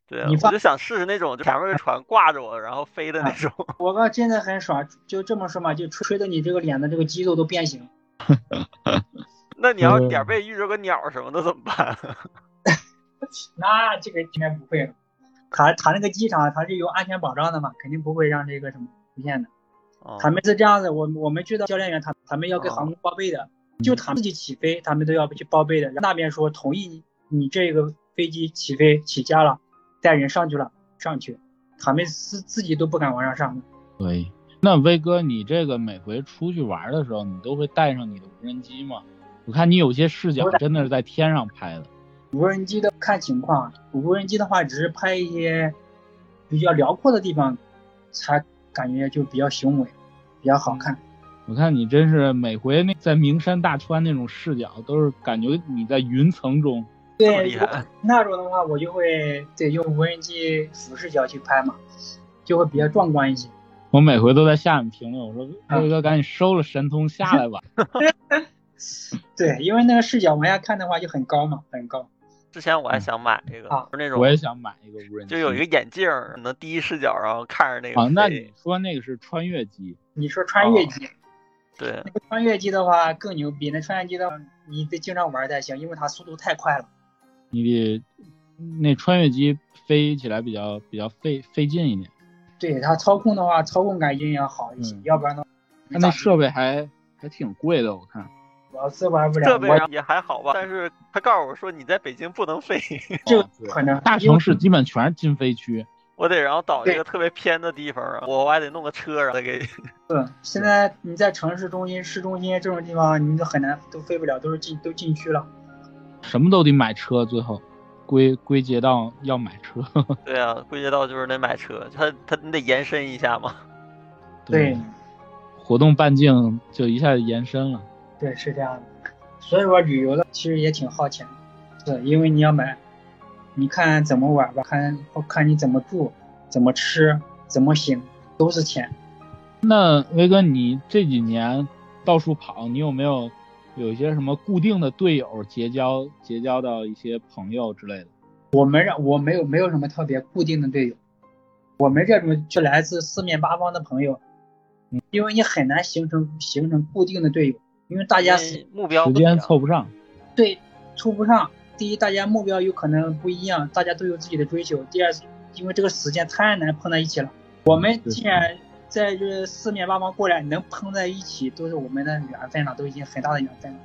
对啊，你我就想试试那种，就前面有个船挂着我，然后飞的那种。我哥真的很爽，就这么说嘛，就吹吹的你这个脸的这个肌肉都变形。(laughs) 那你要嗯点儿背遇着个鸟什么的怎么办？(laughs) 那这个应该不会了。他他那个机场他是有安全保障的嘛，肯定不会让这个什么出现的。哦他们是这样子，我我们去到教练员，他他们要给哦航空报备的，就他们自己起飞，他们都要去报备的。那边说同意你你这个飞机起飞起降了，带人上去了上去，他们自自己都不敢往上上的。对。那威哥，你这个每回出去玩的时候，你都会带上你的无人机吗？我看你有些视角真的是在天上拍的。无人机的看情况，无人机的话只是拍一些比较辽阔的地方，才感觉就比较雄伟，比较好看。我看你真是每回那在名山大川那种视角，都是感觉你在云层中。对那种的话我就会对用无人机俯视角去拍嘛，就会比较壮观一些。我每回都在下面评论，我说啊威哥赶紧收了神通下来吧。(laughs) (laughs) 对，因为那个视角往下看的话就很高嘛，很高。之前我还想买一个，啊就是那种我也想买一个无人机。就有一个眼镜儿，能第一视角，然后看着那个啊，那你说那个是穿越机？你说穿越机，对，那个穿越机的话更牛逼。那穿越机的话，你得经常玩才行，因为它速度太快了。你得那穿越机飞起来比较比较费费劲一点。对它操控的话，操控感一定要好一些，嗯要不然的话，它那设备还还挺贵的，我看。老是玩不了。设备上也还好吧，但是他告诉我说你在北京不能飞，(laughs) 这个哦对可能大城市基本全是禁飞区。我得然后导一个特别偏的地方啊，我我还得弄个车，然后再给。(laughs) 是现在你在城市中心、市中心这种地方，你都很难都飞不了，都是禁都禁区了。什么都得买车，最后归归结到要买车。(laughs) 对啊，归结到就是得买车，他他你得延伸一下嘛。对活动半径就一下就延伸了。对，是这样的。所以说旅游的其实也挺耗钱的，是因为你要买，你看怎么玩吧，看看你怎么住、怎么吃、怎么行，都是钱。那威哥，你这几年到处跑，你有没有有一些什么固定的队友结交结交到一些朋友之类的？我们让我没有没有什么特别固定的队友，我们这种就来自四面八方的朋友，嗯因为你很难形成形成固定的队友，因为大家是目标时间凑不上。对凑不上。第一，大家目标有可能不一样，大家都有自己的追求；第二，因为这个时间太难碰在一起了，我们既然在这四面八方过来能碰在一起，都是我们的缘分了，都已经很大的缘分了。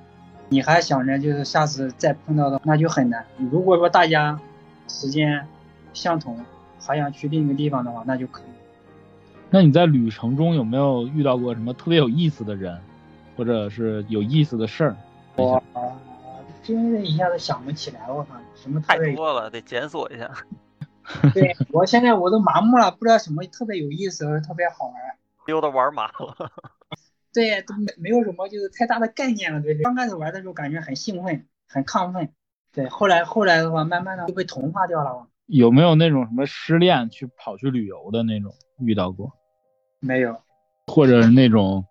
你还想着就是下次再碰到的，那就很难。如果说大家时间相同，还想去另一个地方的话，那就可以。那你在旅程中有没有遇到过什么特别有意思的人，或者是有意思的事儿？我真是一下子想不起来，我靠，什么太多了，得检索一下。对我现在我都麻木了，不知道什么特别有意思，特别好玩，溜达玩麻了。对，都没没有什么就是太大的概念了。对，刚开始玩的时候感觉很兴奋，很亢奋。对，后来后来的话，慢慢的就被同化掉了。有没有那种什么失恋去跑去旅游的那种遇到过？没有，或者是那种。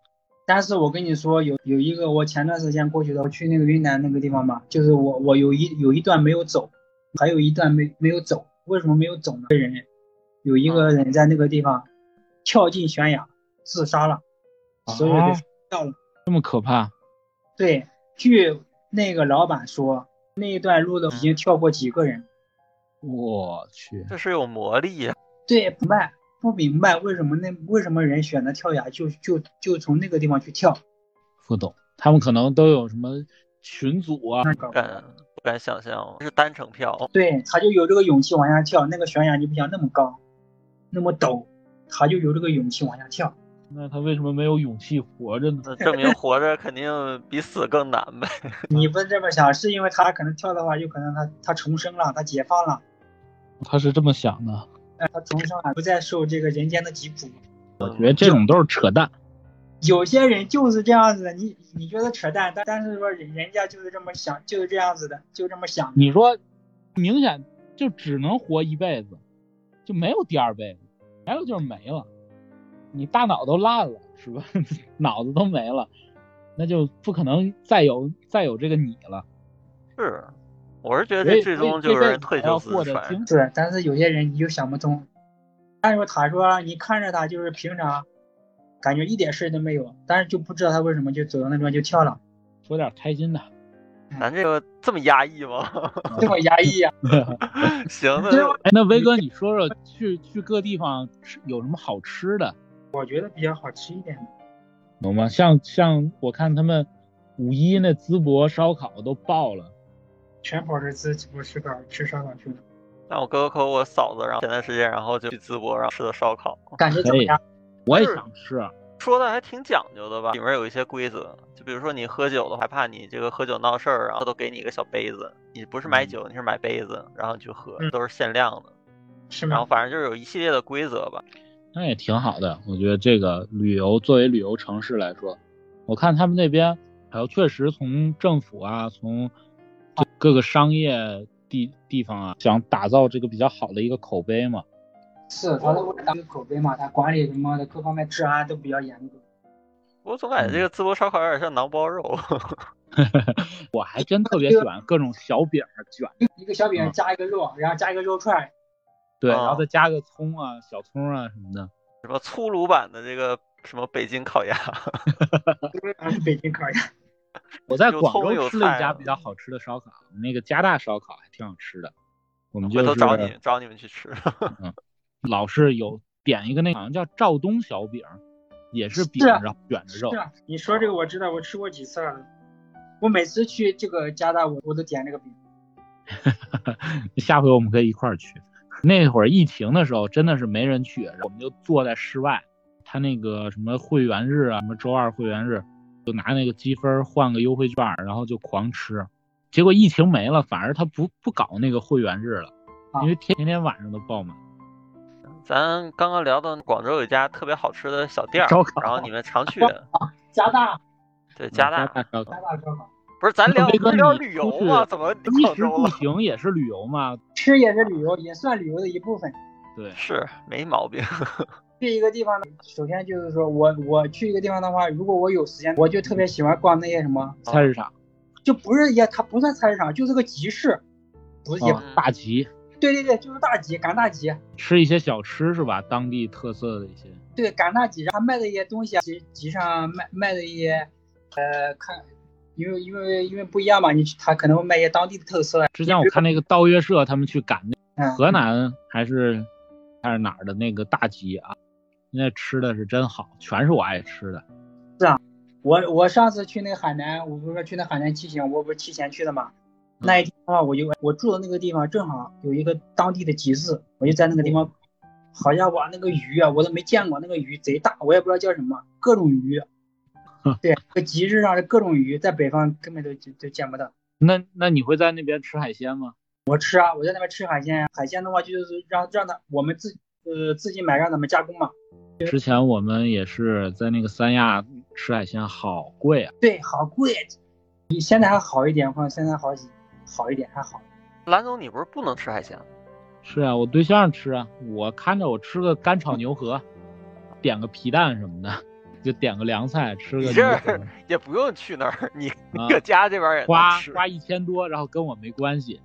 但是我跟你说，有有一个我前段时间过去的，我去那个云南那个地方嘛，就是我我有一有一段没有走，还有一段没没有走。为什么没有走呢？人有一个人在那个地方跳进悬崖自杀了，所有的掉了，这么可怕？对，据那个老板说，那一段路的已经跳过几个人。我去，这是有魔力呀！对，不明白，不明白为什么那为什么人选择跳崖就就就从那个地方去跳？不懂，他们可能都有什么群组啊？不敢不敢想象，是单程票。对，他就有这个勇气往下跳，那个悬崖就不想那么高，那么陡，他就有这个勇气往下跳。那他为什么没有勇气活着呢？证明活着肯定比死更难呗。(laughs) 你不这么想，是因为他可能跳的话，有可能他他重生了，他解放了。他是这么想的，他重生了，不再受这个人间的疾苦。我觉得这种都是扯淡。有些人就是这样子的，你你觉得扯淡，但但是说人人家就是这么想，就是这样子的，就这么想。你说，明显就只能活一辈子，就没有第二辈子，还有就是没了。你大脑都烂了，是吧？(laughs) 脑子都没了，那就不可能再有再有这个你了。是。我是觉得这最终就是退休死传。是，但是有些人你就想不通。但是他说，你看着他就是平常，感觉一点事都没有，但是就不知道他为什么就走到那地方就跳了。说点开心的。咱这个这么压抑吗？(laughs) 这么压抑啊？行，那哎，那威哥，你说说去去各地方吃有什么好吃的？我觉得比较好吃一点的。懂吗？像像我看他们五一那淄博烧烤都爆了。全跑这淄博吃烤吃烧烤去了。那我哥哥和我嫂子，然后前段时间，然后就去淄博，然后吃的烧烤，感觉怎么样？我也想吃。说的还挺讲究的吧？里面有一些规则，就比如说你喝酒的，害怕你这个喝酒闹事儿，然后都给你一个小杯子，你不是买酒，你是买杯子，然后你去喝，都是限量的。是吗？然后反正就是有一系列的规则吧。那也挺好的，我觉得这个旅游作为旅游城市来说，我看他们那边还有确实从政府啊，从。就各个商业地地方啊，想打造这个比较好的一个口碑嘛。是，他都为了口碑嘛，他管理什么的各方面治安都比较严格。我总感觉这个淄博烧烤有点像馕包肉。(laughs) 我还真特别喜欢各种小饼卷，(laughs) 一个小饼加一个肉，然后加一个肉串。对，然后再加个葱啊、小葱啊什么的。什么粗鲁版的这个什么北京烤鸭？(laughs) 北京烤鸭。我在广州吃了一家比较好吃的烧烤，那个加大烧烤还挺好吃的。我们就找你找你们去吃。(laughs) 嗯，老是有点一个那好像叫赵东小饼，也是饼然后卷着肉。是啊，你说这个我知道，我吃过几次了。我每次去这个加大，我我都点这个饼。(laughs) 下回我们可以一块儿去。那会儿疫情的时候真的是没人去，我们就坐在室外。他那个什么会员日啊，什么周二会员日。就拿那个积分换个优惠券，然后就狂吃，结果疫情没了，反而他不不搞那个会员日了，因为天天晚上都爆满。咱刚刚聊到广州有一家特别好吃的小店儿，然后你们常去的。(laughs) 加大。对，加大。加大烧烤。不是，咱聊聊旅游吗？怎么衣食住行也是旅游吗？吃也是旅游，也算旅游的一部分。对，是没毛病。去一个地方，首先就是说我我去一个地方的话，如果我有时间，我就特别喜欢逛那些什么菜市场，就不是也它不算菜市场，就是个集市，不是也大集。对对对，就是大集，赶大集，吃一些小吃是吧？当地特色的一些。对，赶大集，他卖的一些东西，集集上卖卖的一些，呃，看，因为因为因为不一样嘛，你他可能会卖一些当地的特色。之前我看那个道月社他们去赶那河南还是还是哪儿的那个大集啊。现在吃的是真好，全是我爱吃的。是啊我我上次去那个海南，我不是说去那海南骑行，我不是提前去的嘛。那一天的话，我就我住的那个地方正好有一个当地的集市，我就在那个地方，好家伙，那个鱼啊，我都没见过，那个鱼贼大，我也不知道叫什么，各种鱼。对，这集市上的各种鱼，在北方根本都就就见不到。那那你会在那边吃海鲜吗？我吃啊，我在那边吃海鲜，海鲜的话就是让让他我们自呃自己买，让他们加工嘛。之前我们也是在那个三亚吃海鲜，好贵啊。对，好贵。你现在还好一点，或者现在好几好一点还好。蓝总，你不是不能吃海鲜？是啊，我对象吃啊，我看着我吃个干炒牛河，点个皮蛋什么的，就点个凉菜，吃个你这也不用去那儿，你搁家这边也。花花一千多，然后跟我没关系，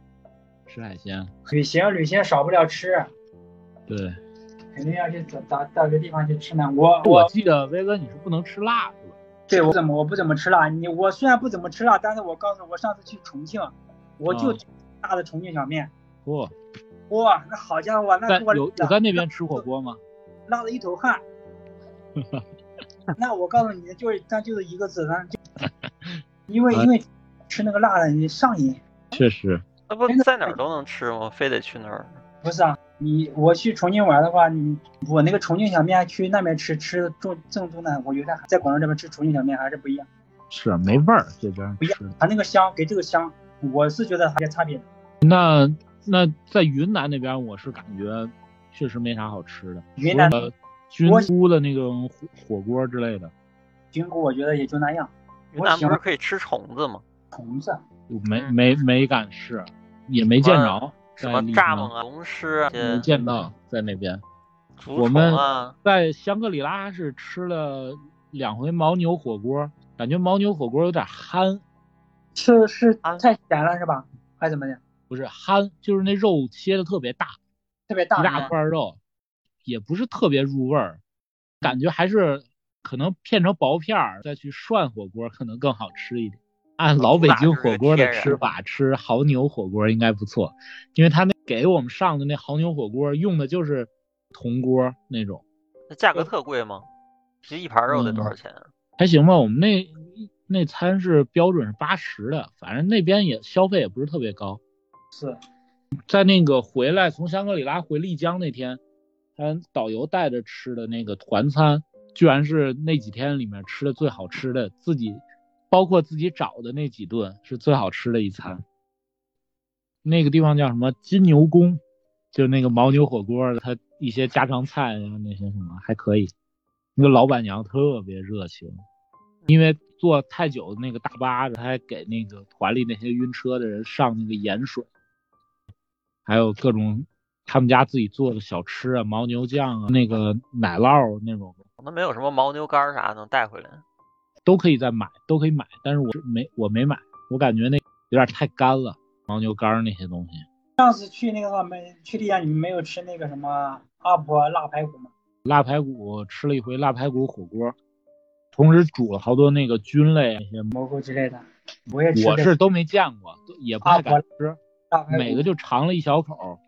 吃海鲜。旅行旅行少不了吃，对，肯定要去找到到一个地方去吃呢。我我我记得威哥你是不能吃辣是吧？对我怎么我不怎么吃辣，你我虽然不怎么吃辣，但是我告诉你我上次去重庆，我就啊辣的重庆小面，不，哇，那好家伙，那在给我有有在那边吃火锅吗？辣的一头汗。那我告诉你，就是那就是一个字，那就 (laughs) 因为啊因为吃那个辣的你上瘾。确实，那不在哪儿都能吃吗？非得去那儿？不是啊，你我去重庆玩的话，你我那个重庆小面去那边吃吃的正正宗的，我觉得在广州这边吃重庆小面还是不一样，是没味儿这边不一样。它那个香跟这个香，我是觉得还有差别的。那那在云南那边，我是感觉确实没啥好吃的。云南菌菇的那个火火锅之类的，菌菇我觉得也就那样，云南不是可以吃虫子吗？虫子。没嗯没没敢试，也没见着。什么蚱蜢啊、龙虱啊，没见到在那边。我们啊，在香格里拉是吃了两回牦牛火锅，感觉牦牛火锅有点憨，是是啊太咸了是吧？还是怎么的？不是憨，就是那肉切的特别大，特别大一大块肉，也不是特别入味儿，感觉还是可能片成薄片儿再去涮火锅可能更好吃一点。按老北京火锅的吃法，吃牦牛火锅应该不错，因为他那给我们上的那牦牛火锅用的就是铜锅那种，那价格特贵吗？就一盘肉得多少钱啊？还行吧。我们那那餐是标准是八十的，反正那边也消费也不是特别高。是在那个回来从香格里拉回丽江那天，他导游带着吃的那个团餐，居然是那几天里面吃的最好吃的，自己包括自己找的那几顿是最好吃的一餐。那个地方叫什么金牛宫，就那个牦牛火锅，它一些家常菜呀那些什么还可以。那个老板娘特别热情，因为坐太久的那个大巴，他还给那个团里那些晕车的人上那个盐水。还有各种他们家自己做的小吃啊，牦牛酱啊，那个奶酪那种那没有什么牦牛干啥能带回来？都可以再买，都可以买。但是我是没我没买，我感觉那有点太干了，牦牛干儿那些东西。上次去那个话没去丽江，你们没有吃那个什么阿婆腊排骨吗？腊排骨吃了一回腊排骨火锅，同时煮了好多那个菌类那些，蘑菇之类的，我也吃我是都没见过，也不太敢吃，每个就尝了一小口。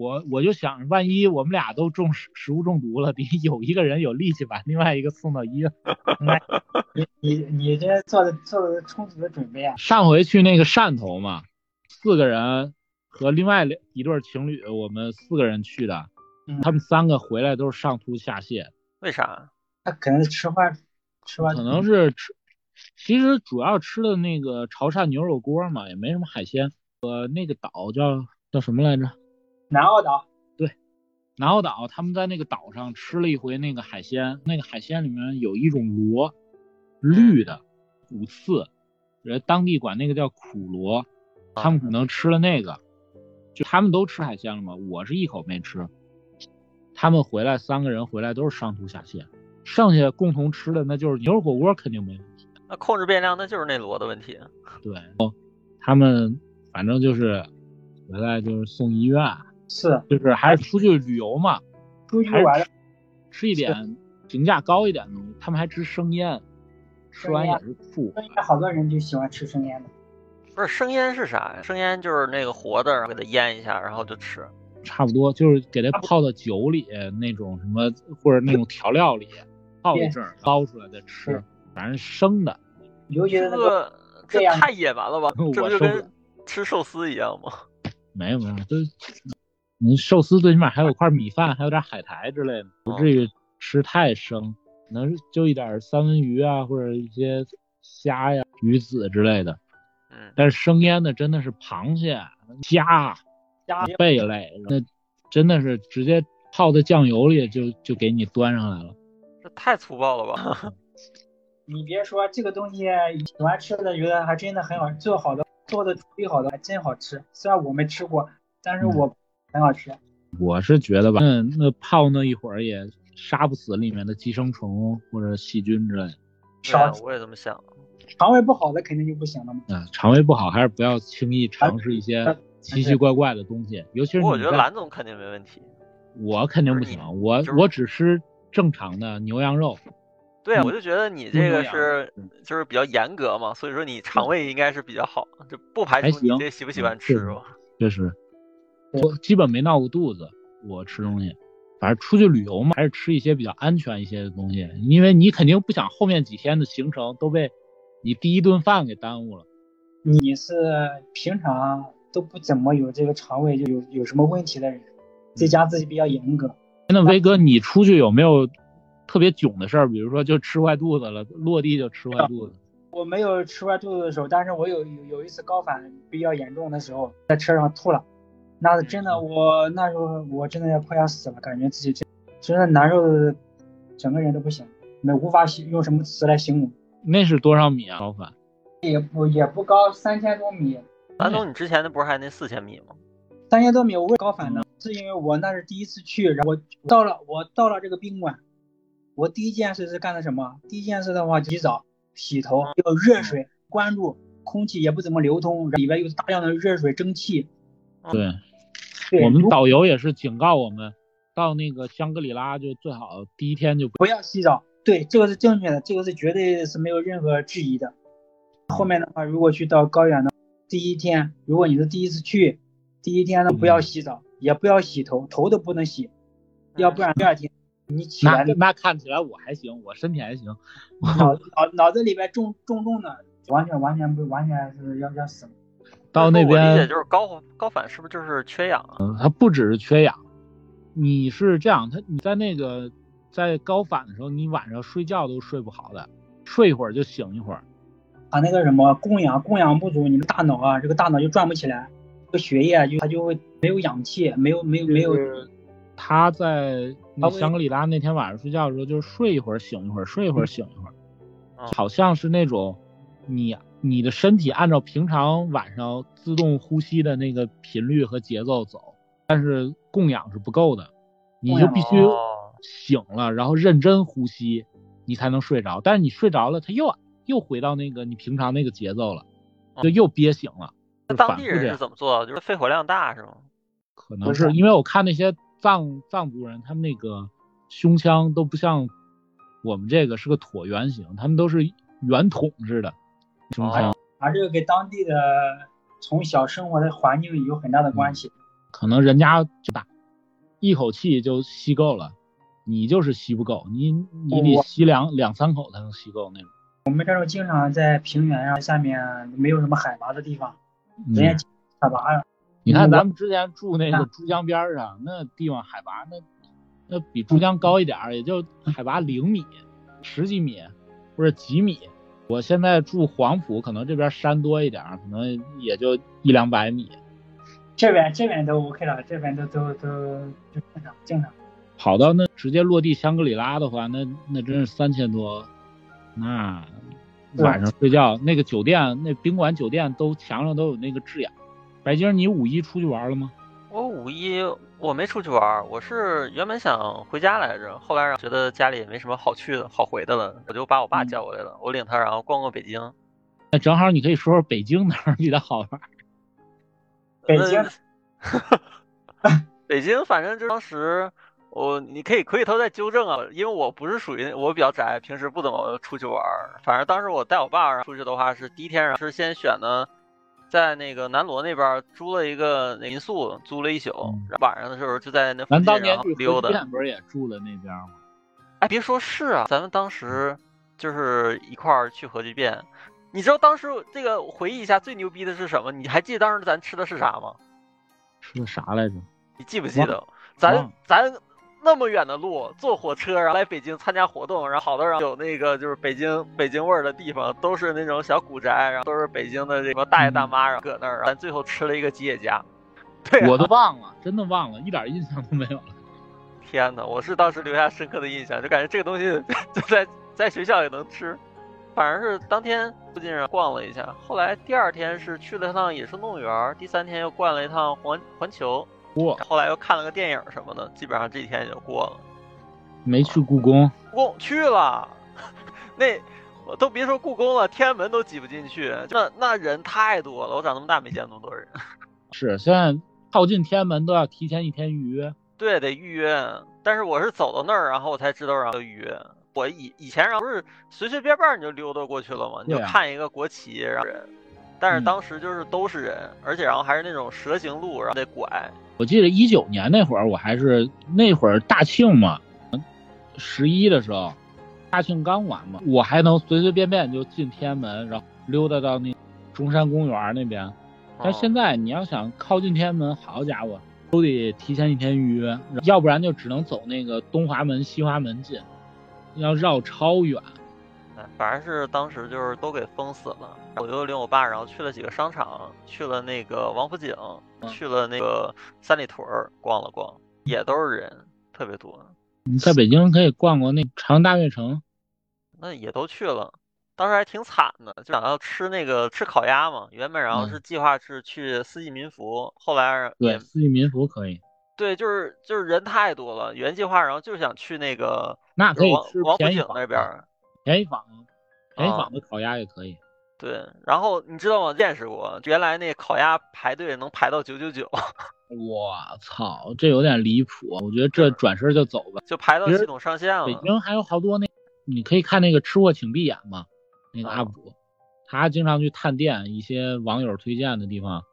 嗯，我我就想，万一我们俩都中食食物中毒了，得有一个人有力气把另外一个送到医院。(laughs) 你你你这做的做的充足的准备啊！上回去那个汕头嘛，四个人和另外两一对情侣，我们四个人去的，嗯他们三个回来都是上吐下泻，为啥？他可能是吃坏吃完可能是吃，其实主要吃的那个潮汕牛肉锅嘛，也没什么海鲜。呃，那个岛叫叫什么来着？南澳岛对南澳岛，他们在那个岛上吃了一回那个海鲜，那个海鲜里面有一种螺，绿的，骨刺，人当地管那个叫苦螺，他们可能吃了那个，就他们都吃海鲜了嘛，我是一口没吃。他们回来三个人回来都是上吐下泻，剩下共同吃的那就是牛肉火锅，肯定没问题。那控制变量那就是那螺的问题。对，他们反正就是回来就是送医院，是就是还是出去旅游嘛，还是出去玩的，吃一点评价高一点的东西。他们还吃生腌，吃完也是吐。应该好多人就喜欢吃生腌的。不是生腌是啥呀？生腌就是那个活的，然后给它腌一下，然后就吃。差不多，就是给它泡到酒里那种什么，或者那种调料里泡一阵儿，捞出来再吃，反正生的。尤其是那个，这这太野蛮了吧？(laughs) 这不就跟吃寿司一样吗？没有没有，都你寿司最起码还有块米饭，还有点海苔之类的，不至于吃太生，可能就一点三文鱼啊，或者一些虾呀、鱼子之类的。嗯，但是生腌的真的是螃蟹、虾、虾贝类，那真的是直接泡在酱油里就就给你端上来了。这太粗暴了吧？(laughs) 你别说这个东西，喜欢吃的觉得还真的很好，做好的做的处理好的还真好吃。虽然我没吃过，但是我很好吃。我是觉得吧，那那泡那一会儿也杀不死里面的寄生虫或者细菌之类的。对啊我也这么想。肠胃不好的肯定就不行了嘛。啊，肠胃不好还是不要轻易尝试一些奇奇怪怪的东西，尤其是我觉得蓝总肯定没问题。我肯定不行，我就是我只吃正常的牛羊肉。对啊，嗯我就觉得你这个是嗯就是比较严格嘛，所以说你肠胃应该是比较好，就不排还除你这喜不喜欢吃是吃吧。确实，对我基本没闹过肚子。我吃东西，反正出去旅游嘛，还是吃一些比较安全一些的东西，因为你肯定不想后面几天的行程都被你第一顿饭给耽误了。你是平常都不怎么有这个肠胃就有有什么问题的人，在家自己比较严格。那威哥，你出去有没有特别囧的事儿？比如说就吃坏肚子了，落地就吃坏肚子。我没有吃坏肚子的时候，但是我有有有一次高反比较严重的时候，在车上吐了，那是真的，我那时候我真的要快要死了，感觉自己真真的难受的，整个人都不行，那无法形用什么词来形容。那是多少米啊？高反？也不也不高，三千多米，南总，你之前的不是还那四千米吗？三千多米我为高反呢，是因为我那是第一次去，然后我到了我到了这个宾馆，我第一件事是干的什么？第一件事的话，洗澡、洗头，要热水关注，空气也不怎么流通，里边有大量的热水蒸汽。对，我们导游也是警告我们，到那个香格里拉就最好第一天就不不要洗澡，对，这个是正确的，这个是绝对是没有任何质疑的。后面的话，如果去到高原的第一天，如果你是第一次去，第一天呢不要洗澡，也不要洗头，头都不能洗，要不然第二天你起来的那看起来我还行，我身体还行。脑脑脑子里边重重重的，完全完全不完全是要要死了。到那我理解边，就是高高反是不是就是缺氧啊？嗯它不只是缺氧，你是这样，它你在那个在高反的时候，你晚上睡觉都睡不好的，睡一会儿就醒一会儿。啊那个什么供氧供氧不足，你的大脑啊，这个大脑就转不起来，这个血液啊就它就会没有氧气，没有没有没有。他在香格里拉那天晚上睡觉的时候，就是睡一会儿醒一会儿，睡一会儿醒一会儿，嗯好像是那种你你的身体按照平常晚上自动呼吸的那个频率和节奏走，但是供氧是不够的，你就必须哦醒了，然后认真呼吸，你才能睡着。但是你睡着了，它又又回到那个你平常那个节奏了，就又憋醒了。那就当地人是怎么做到？就是肺活量大是吗？可能是因为我看那些藏藏族人，他们那个胸腔都不像我们这个是个椭圆形，他们都是圆筒似的胸腔，哦啊，这个跟当地的从小生活的环境有很大的关系。可能人家就大，一口气就吸够了，你就是吸不够，你你得吸两两三口才能吸够那种。我们这种经常在平原上下面没有什么海拔的地方，嗯人家海拔呀你看咱们之前住那个啊珠江边儿上，那地方海拔那那比珠江高一点儿，也就海拔零米、十几米或者几米。我现在住黄埔，可能这边山多一点，可能也就一两百米。这边这边都 OK 了，这边都都都就正常正常。跑到那直接落地香格里拉的话，那那真是三千多，那晚上睡觉那个酒店那宾馆酒店都墙上都有那个字眼。白晶，你五一出去玩了吗？我五一我没出去玩儿，我是原本想回家来着，后来让觉得家里也没什么好去的好回的了，我就把我爸嗯叫过来了，我领他然后逛逛北京。那正好你可以说说北京哪儿比较好玩。(laughs) 北京呃 (laughs) 北京反正就当时我你可以回头再纠正啊，因为我不是属于我比较宅，平时不怎么出去玩儿。反正当时我带我爸出去的话是第一天是先选的在那个南锣那边租了一个民宿，租了一宿，晚上的时候就在那附咱近溜达。河店不是也住的那边吗？哎，别说是啊，咱们当时就是一块儿去核聚变。你知道当时这个回忆一下最牛逼的是什么？你还记得当时咱吃的是啥吗？吃的啥来着？你记不记得？咱咱那么远的路，坐火车然后来北京参加活动，然后好多人有那个就是北京北京味儿的地方，都是那种小古宅，然后都是北京的这个大爷大妈，然后搁那儿，咱最后吃了一个吉野家。对、啊，我都 (laughs) 忘了，真的忘了，一点印象都没有了。天呐，我是当时留下深刻的印象，就感觉这个东西 (laughs) 就在在学校也能吃。反正是当天附近上逛了一下，后来第二天是去了趟野生动物园，第三天又逛了一趟环环球，哇，后来又看了个电影什么的，基本上这几天也就过了。没去故宫，故宫去了，(laughs) 那我都别说故宫了，天安门都挤不进去，那那人太多了，我长那么大没见那么多人。(laughs) 是现在靠近天安门都要提前一天预约。对，得预约。但是我是走到那儿，然后我才知道让预约。我以以前然后不是随随便便你就溜达过去了吗？你就看一个国旗，然后人。但是嗯当时就是都是人，而且然后还是那种蛇形路，然后得拐。我记得一九年那会儿，我还是那会儿大庆嘛，十一的时候，大庆刚完嘛，我还能随随便便就进天安门，然后溜达到那中山公园那边。但现在在你要想靠近天安门，好家伙，都得提前一天预约，要不然就只能走那个东华门、西华门进，要绕超远。哎反正是当时就是都给封死了。我就领我爸，然后去了几个商场，去了那个王府井，嗯去了那个三里屯儿逛了逛，也都是人，特别多。你在北京可以逛逛那长安大悦城，那也都去了，当时还挺惨的，就想要吃那个吃烤鸭嘛。原本然后嗯是计划是去四季民福，后来对，四季民福可以，对，就是就是人太多了，原计划然后就想去那个那可以王吃王府井那边儿。便宜坊，便宜啊坊的烤鸭也可以。对，然后你知道吗？见识过，原来那烤鸭排队能排到九九九，(laughs) 我操，这有点离谱，我觉得这转身就走吧。就排到系统上线了。北京还有好多那，你可以看那个吃货请闭眼嘛，那个啊 UP 主，他经常去探店一些网友推荐的地方，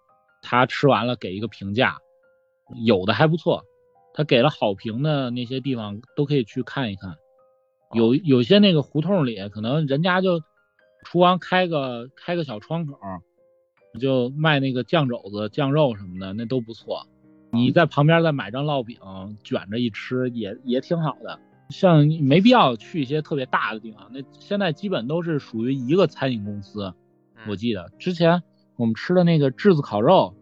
他吃完了给一个评价，有的还不错，他给了好评的那些地方都可以去看一看。有有些那个胡同里，可能人家就厨房开个开个小窗口，就卖那个酱肘子、酱肉什么的，那都不错。你在旁边再买张烙饼，卷着一吃也也挺好的。像没必要去一些特别大的地方，那现在基本都是属于一个餐饮公司。嗯我记得之前我们吃的那个炙子烤肉，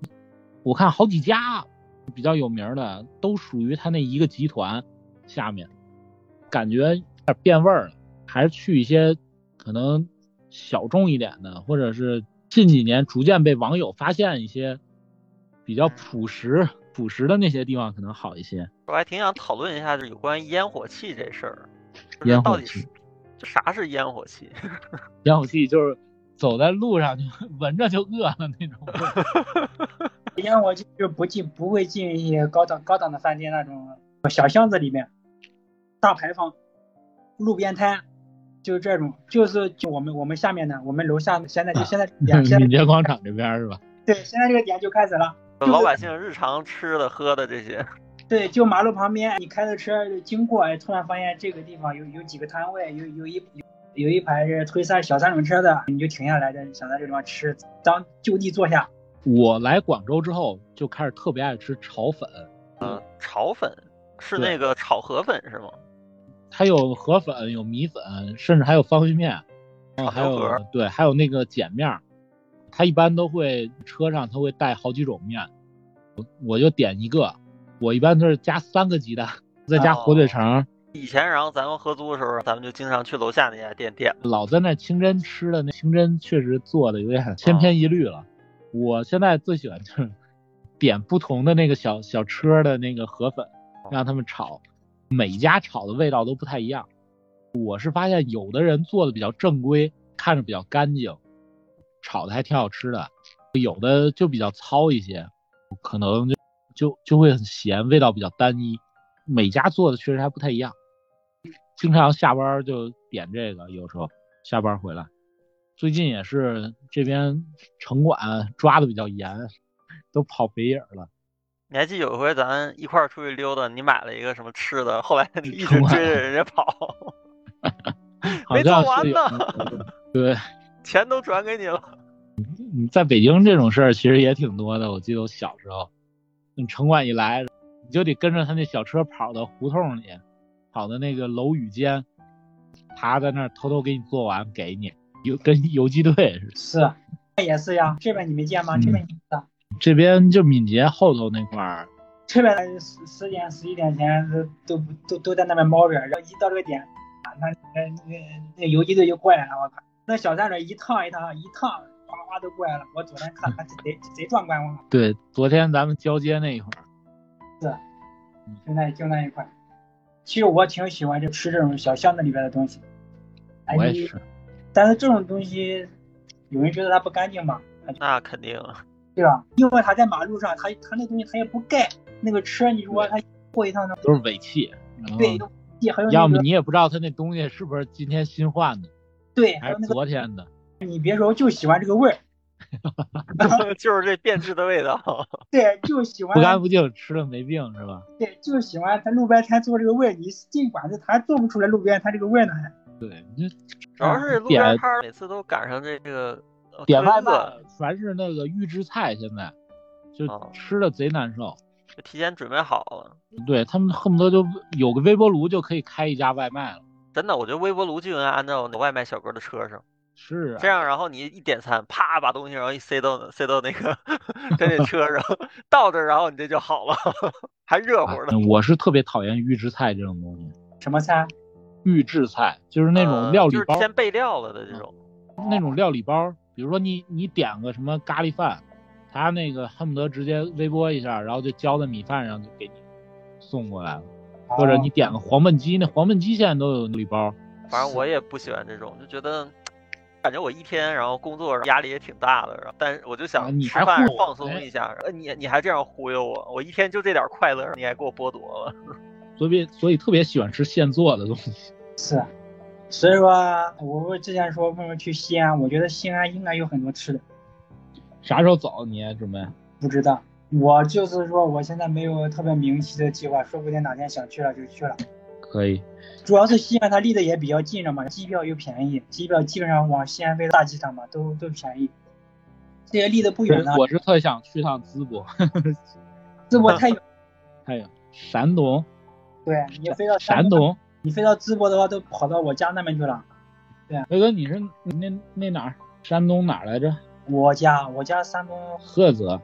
我看好几家比较有名的都属于他那一个集团下面，感觉有点变味儿了。还是去一些可能小众一点的，或者是近几年逐渐被网友发现一些比较朴实朴实的那些地方，可能好一些。我还挺想讨论一下，就是有关于烟火气这事儿，烟火气到底是就啥是烟火气？(laughs) 烟火气就是走在路上就 (laughs) 闻着就饿了那种。(laughs) 烟火气就不进不会进一些高档高档的饭店那种小巷子里面，大牌坊、路边摊，就是这种，就是就我们我们下面的，我们楼下现在就现在这个点，(laughs) 现在敏捷广场这边是吧？对，现在这个点就开始了。就是老百姓日常吃的喝的这些，对，就马路旁边，你开着车经过，哎，突然发现这个地方有有几个摊位，有有一有有一排是推三小三轮车的，你就停下来，在想在这地方吃，当就地坐下。我来广州之后就开始特别爱吃炒粉，嗯，炒粉是那个炒河粉是吗？它有河粉，有米粉，甚至还有方便面，然后还有对，还有那个碱面儿。它一般都会车上它会带好几种面，我我就点一个，我一般都是加三个鸡蛋，再加火腿肠。以前然后咱们合租的时候，咱们就经常去楼下那家店点。老在那清真吃的那清真确实做的有点千篇一律了。我现在最喜欢就是点不同的那个小小车的那个河粉，让他们炒，每家炒的味道都不太一样。我是发现有的人做的比较正规，看着比较干净，炒的还挺好吃的；有的就比较糙一些，可能就就就会很咸，味道比较单一。每家做的确实还不太一样。经常下班就点这个，有时候下班回来。最近也是这边城管抓的比较严，都跑北影了。你还记得有一回咱一块儿出去溜达，你买了一个什么吃的，后来你一直追着人家跑，(laughs) 好没做完呢，对，(laughs) 钱都转给你了。你在北京这种事儿其实也挺多的。我记得我小时候，你城管一来，你就得跟着他那小车跑到胡同里，跑到那个楼宇间，他在那儿偷偷给你做完给你，游跟游击队似的。是，也是呀。这边你没见吗？嗯这边你的，这边就敏捷后头那块儿，这边十十点十一点前都都都都在那边猫着，然后一到这个点，啊那那那那游击队就过来了，我靠，那小三轮一趟一趟一趟，哗哗都过来了。我昨天看，还贼贼壮观，我靠，对，昨天咱们交接那一会儿，是就那就那一块。其实我挺喜欢就吃这种小巷子里边的东西。哎我也是。但是这种东西，有人觉得它不干净吧？那肯定，对吧？因为他在马路上，他他那东西他也不盖，那个车你说他过一趟呢，都是尾气，对，也还有要么你也不知道他那东西是不是今天新换的，对，还还是有那个昨天的。你别说，就喜欢这个味儿，(laughs) 就是这变质的味道。(laughs) 对，就喜欢不干不净，吃了没病是吧？对，就喜欢在路边摊做这个味儿。你尽管是他做不出来路边摊这个味儿呢，还对，你主要是路边摊每次都赶上这个呃点外卖全是那个预制菜，现在就哦吃的贼难受。就提前准备好了。对他们恨不得就有个微波炉就可以开一家外卖了。真的，我觉得微波炉就应该安到那外卖小哥的车上，是啊，这样，然后你一点餐，啪把东西然后一塞到塞到那个在那车上，(laughs) 到这儿然后你这就好了，还热乎的。我是特别讨厌预制菜这种东西。什么菜？预制菜就是那种呃料理包，就是先备料了的这种。那种料理包，比如说你你点个什么咖喱饭，他那个恨不得直接微波一下，然后就浇在米饭上就给你送过来了。或者你点个黄焖鸡，那黄焖鸡现在都有礼包。反正我也不喜欢这种，就觉得感觉我一天然后工作压力也挺大的，然后但是我就啊想你还吃饭放松一下，呃你你还这样忽悠我，我一天就这点快乐，你还给我剥夺了。(laughs) 所以所以特别喜欢吃现做的东西。是，所以说，我我之前说问问去西安，我觉得西安应该有很多吃的，啥时候走？你准备？不知道。我就是说，我现在没有特别明晰的计划，说不定哪天想去了就去了。可以。主要是西安它离得也比较近了嘛，机票又便宜，机票基本上往西安飞大机场嘛都都便宜。这些离得不远呢，我是特想去趟淄博，淄博太远，(laughs) 还有山东，对你飞到山，东。你飞到淄博的话，都跑到我家那边去了。威哥，你是那那哪儿？山东哪儿来着？我家，我家山东，菏泽，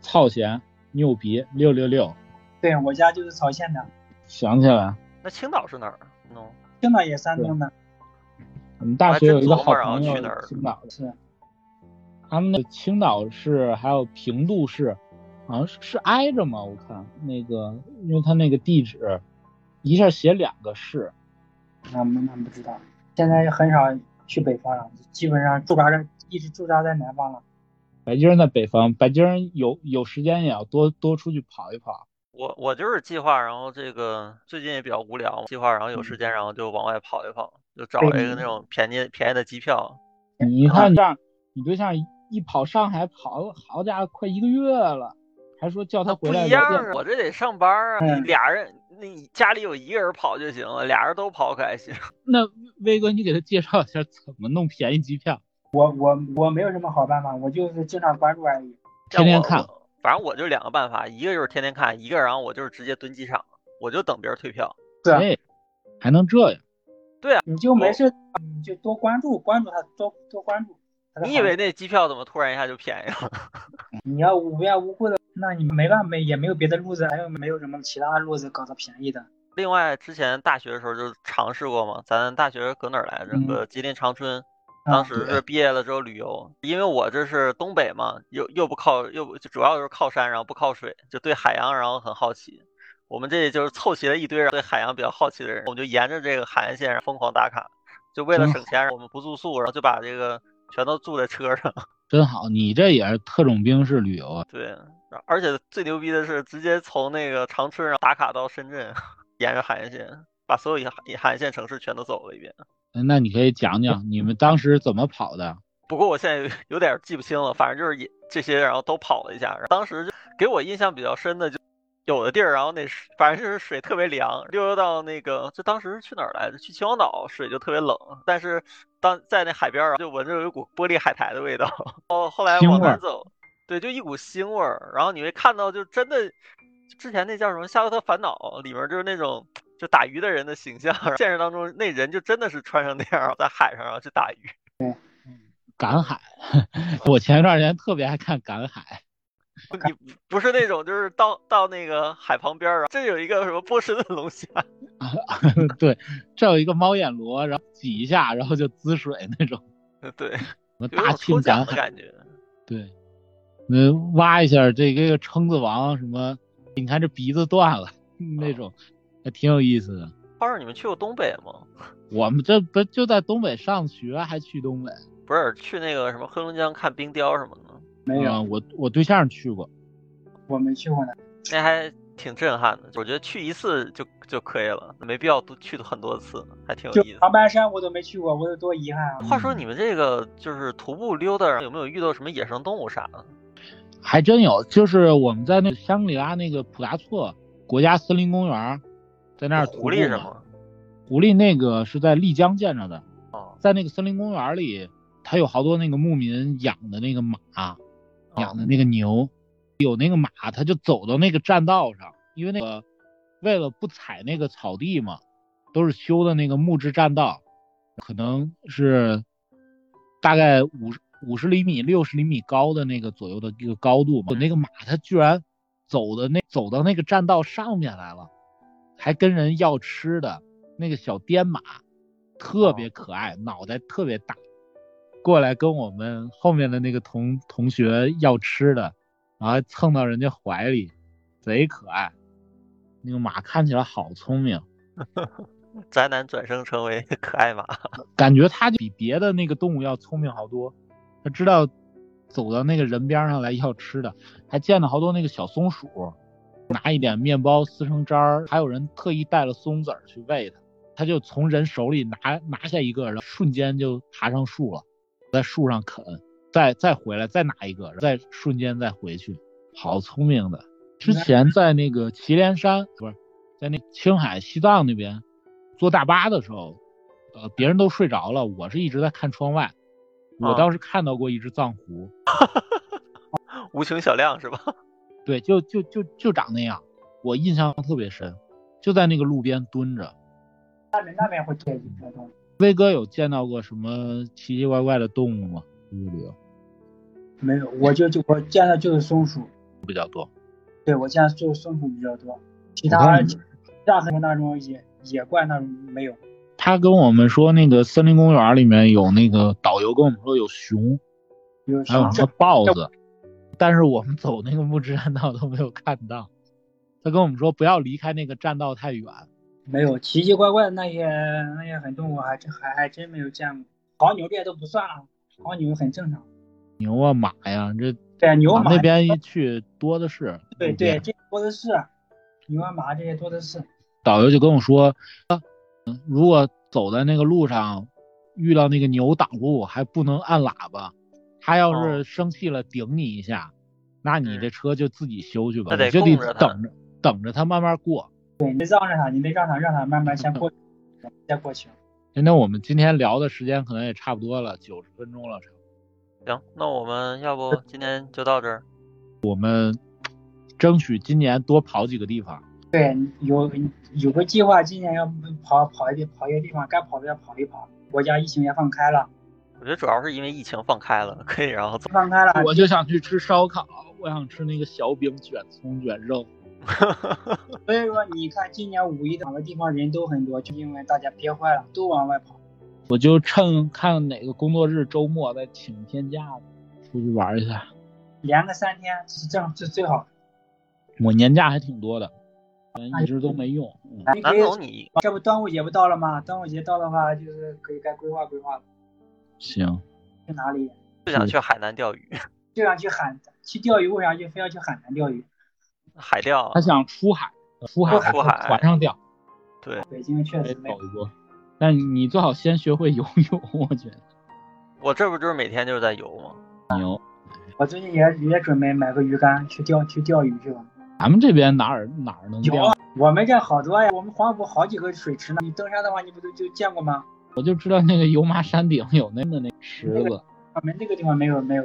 曹县，牛逼，六六六。对我家就是曹县的，想起来，那青岛是哪儿？喏、青岛也山东的，我们大学有一个好朋友去哪儿青岛的，是他们那青岛市还有平度市，好像是是挨着吗？我看那个，因为他那个地址一下写两个市，那那不知道。现在很少去北方了，基本上驻扎在一直驻扎在南方了。北京人在北方，北京人有有时间也要多多出去跑一跑。我我就是计划，然后这个最近也比较无聊，计划然后有嗯时间，然后就往外跑一跑，就找一个那种便宜便宜的机票。你看这样，你对象一跑上海跑，好家伙，快一个月了，还说叫他回来不一样啊，我这得上班啊，俩人，你家里有一个人跑就行了，俩人都跑可还行。(laughs) 那威哥，你给他介绍一下怎么弄便宜机票？我我我没有什么好办法，我就是经常关注而已。天天看，反正我就两个办法，一个就是天天看，一个然后我就是直接蹲机场，我就等别人退票。对还能这样？对啊你就没事，你就多关注关注他，多多关注。你以为那机票怎么突然一下就便宜了？(laughs) 你要无缘无故的，那你没办法，没也没有别的路子，还有没有什么其他的路子搞得便宜的？另外，之前大学的时候就尝试过嘛，咱大学搁哪儿来着？嗯搁吉林长春。啊当时是毕业了之后旅游，因为我这是东北嘛，又又不靠又主要就是靠山，然后不靠水，就对海洋然后很好奇。我们这就是凑齐了一堆人对海洋比较好奇的人，我们就沿着这个海岸线上疯狂打卡，就为了嗯省钱，我们不住宿，然后就把这个全都住在车上。真好，你这也是特种兵式旅游啊！对，而且最牛逼的是直接从那个长春上打卡到深圳，沿着海岸线。把所有海海岸线城市全都走了一遍。那你可以讲讲你们当时怎么跑的？(laughs) 不过我现在有点记不清了，反正就是也这些，然后都跑了一下。当时就给我印象比较深的，就有的地儿，然后那反正就是水特别凉，溜溜到那个，就当时去哪儿来着？去秦皇岛，水就特别冷，但是当在那海边儿就闻着有一股玻璃海苔的味道。(laughs) 哦，后来往南走，对，就一股腥味儿。然后你会看到，就真的之前那叫什么《夏洛特烦恼》里面就是那种就打鱼的人的形象，(laughs) 现实当中那人就真的是穿成那样在海上然后去打鱼。对。赶海，(laughs) 我前一段时间特别爱看赶海。你不是那种就是到到那个海旁边啊，这有一个什么波士顿龙虾，(laughs) 对，这有一个猫眼螺，然后挤一下，然后就滋水那种。(laughs) 对，什么大庆赶海感觉。对，那挖一下这个蛏子王什么，你看这鼻子断了 (laughs) 那种，还挺有意思的。花儿，你们去过东北吗？我们这不就在东北上学，还去东北？不是去那个什么黑龙江看冰雕什么的？没有，我我对象去过，我没去过呢。那还挺震撼的，我觉得去一次就就可以了，没必要多去很多次，还挺有意思。长白山我都没去过，我有多遗憾啊！话说你们这个就是徒步溜达，有没有遇到什么野生动物啥的？还真有，就是我们在那香格里拉那个普达措国家森林公园，在那儿狐狸是吗？狐狸那个是在丽江见着的，哦，在那个森林公园里。它有好多那个牧民养的那个马，养的那个牛，有那个马，他就走到那个栈道上，因为那个为了不踩那个草地嘛，都是修的那个木质栈道，可能是大概五五十厘米、六十厘米高的那个左右的一个高度嘛。那个马它居然走的那走到那个栈道上面来了，还跟人要吃的，那个小滇马特别可爱，脑袋特别大。过来跟我们后面的那个同同学要吃的，然后蹭到人家怀里，贼可爱。那个马看起来好聪明，(laughs) 宅男转生成为可爱马，感觉它比别的那个动物要聪明好多。它知道走到那个人边上来要吃的，还见了好多那个小松鼠，拿一点面包撕成渣儿，还有人特意带了松子儿去喂它，它就从人手里拿拿下一个，然后瞬间就爬上树了。在树上啃，再再回来，再拿一个，再瞬间再回去，好聪明的。之前在那个祁连山，不是在那青海、西藏那边坐大巴的时候，呃，别人都睡着了，我是一直在看窗外。我倒是看到过一只藏狐，(laughs) 无情小亮是吧？对，就就就就长那样，我印象特别深，就在那个路边蹲着。那边那边会贴一些东西。威哥有见到过什么奇奇怪怪的动物吗？旅游没有，我就就我见的就是松鼠比较多。对，我见的就是松鼠比较多，其他其他很多那种野野怪那种没有。他跟我们说，那个森林公园里面有那个导游跟我们说有熊，还有什么豹子，但是我们走那个木质栈道都没有看到。他跟我们说不要离开那个栈道太远。没有奇奇怪怪的那些那些很动物，还真还还真没有见过。牦牛这些都不算了，牦牛很正常。牛啊马呀，这对牛马那边一去多的是。对对，这多的是，牛啊马这些多的是。导游就跟我说，嗯，如果走在那个路上遇到那个牛挡路，还不能按喇叭，他要是生气了顶你一下，那你这车就自己修去吧，你就得等着等着他慢慢过。对你得让着他，你得让他让他慢慢先过，(laughs) 再过去。那我们今天聊的时间可能也差不多了，九十分钟了。行，那我们要不今天就到这儿。我们争取今年多跑几个地方。对，有有个计划，今年要跑跑一跑一些地方，该跑的要跑一跑。国家疫情也放开了。我觉得主要是因为疫情放开了，可以然后放开了。我就想去吃烧烤，我想吃那个小饼卷葱卷肉。(laughs) 所以说，你看今年五一哪个地方人都很多，就因为大家憋坏了，都往外跑。我就趁看哪个工作日周末再请一天假，出去玩一下，连个三天是正是最好。我年假还挺多的，一直都没用。南总，你这不端午节不到了吗？端午节到的话，就是可以该规划规划了。行。去哪里？就想去海南钓鱼。(laughs) 就想去海去钓鱼，为啥就非要去海南钓鱼？海钓，他想出海，出海，出海，船上钓。对，北京确实没有走。一波。但你最好先学会游泳，(laughs) 我觉得我这不就是每天就是在游吗？牛。我最近也也准备买个鱼竿去钓去钓鱼去了。咱们这边哪儿哪儿能钓啊？，我们这好多呀，我们黄埔好几个水池呢。你登山的话，你不都就见过吗？我就知道那个油麻山顶有那个那池子，我们那个地方没有没有，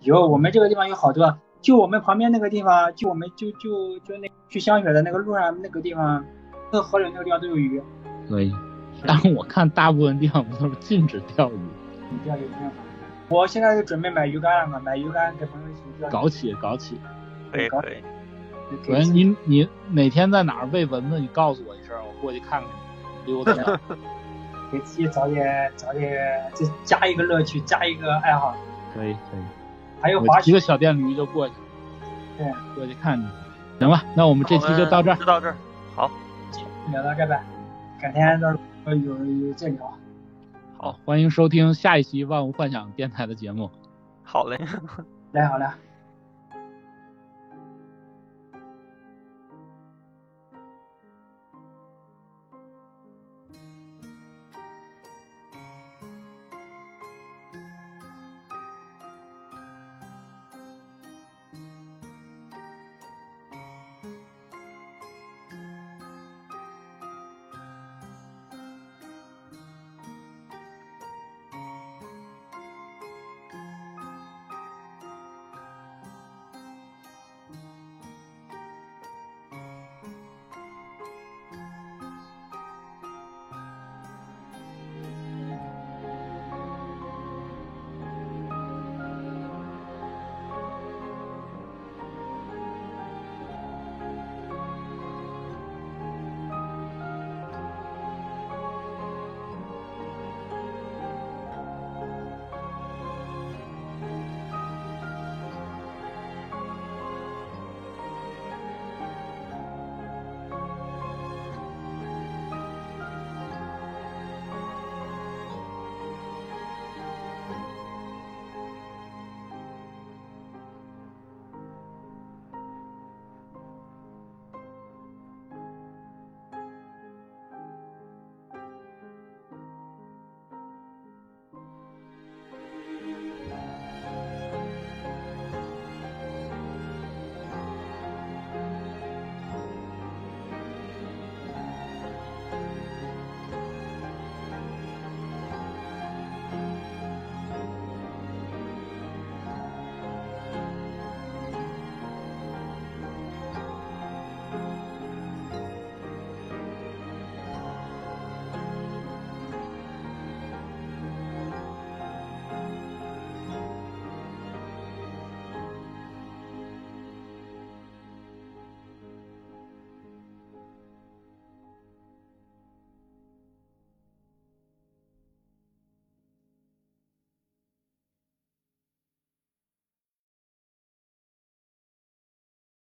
有我们这个地方有好多，就我们旁边那个地方，就我们就就就那去香雪的那个路上那个地方，那个河流那个地方都有鱼。可以。但是我看大部分地方不都是禁止钓鱼，你钓鱼没办法。我现在就准备买鱼竿了嘛，买鱼竿给朋友一起钓。搞起搞起。搞可以可以，喂，给自己你你哪天在哪儿喂蚊子，你告诉我一声，我过去看看你，溜达溜达。(laughs) 给自己找点找点，就加一个乐趣，加一个爱好。可以可以，还有滑骑个小电驴就过去，对，过去看看。行吧，那我们这期就到这儿就。到这儿。好，聊到这呗，改天到时候有有再聊。好，欢迎收听下一期万物幻想电台的节目。好嘞。(laughs) 来好了。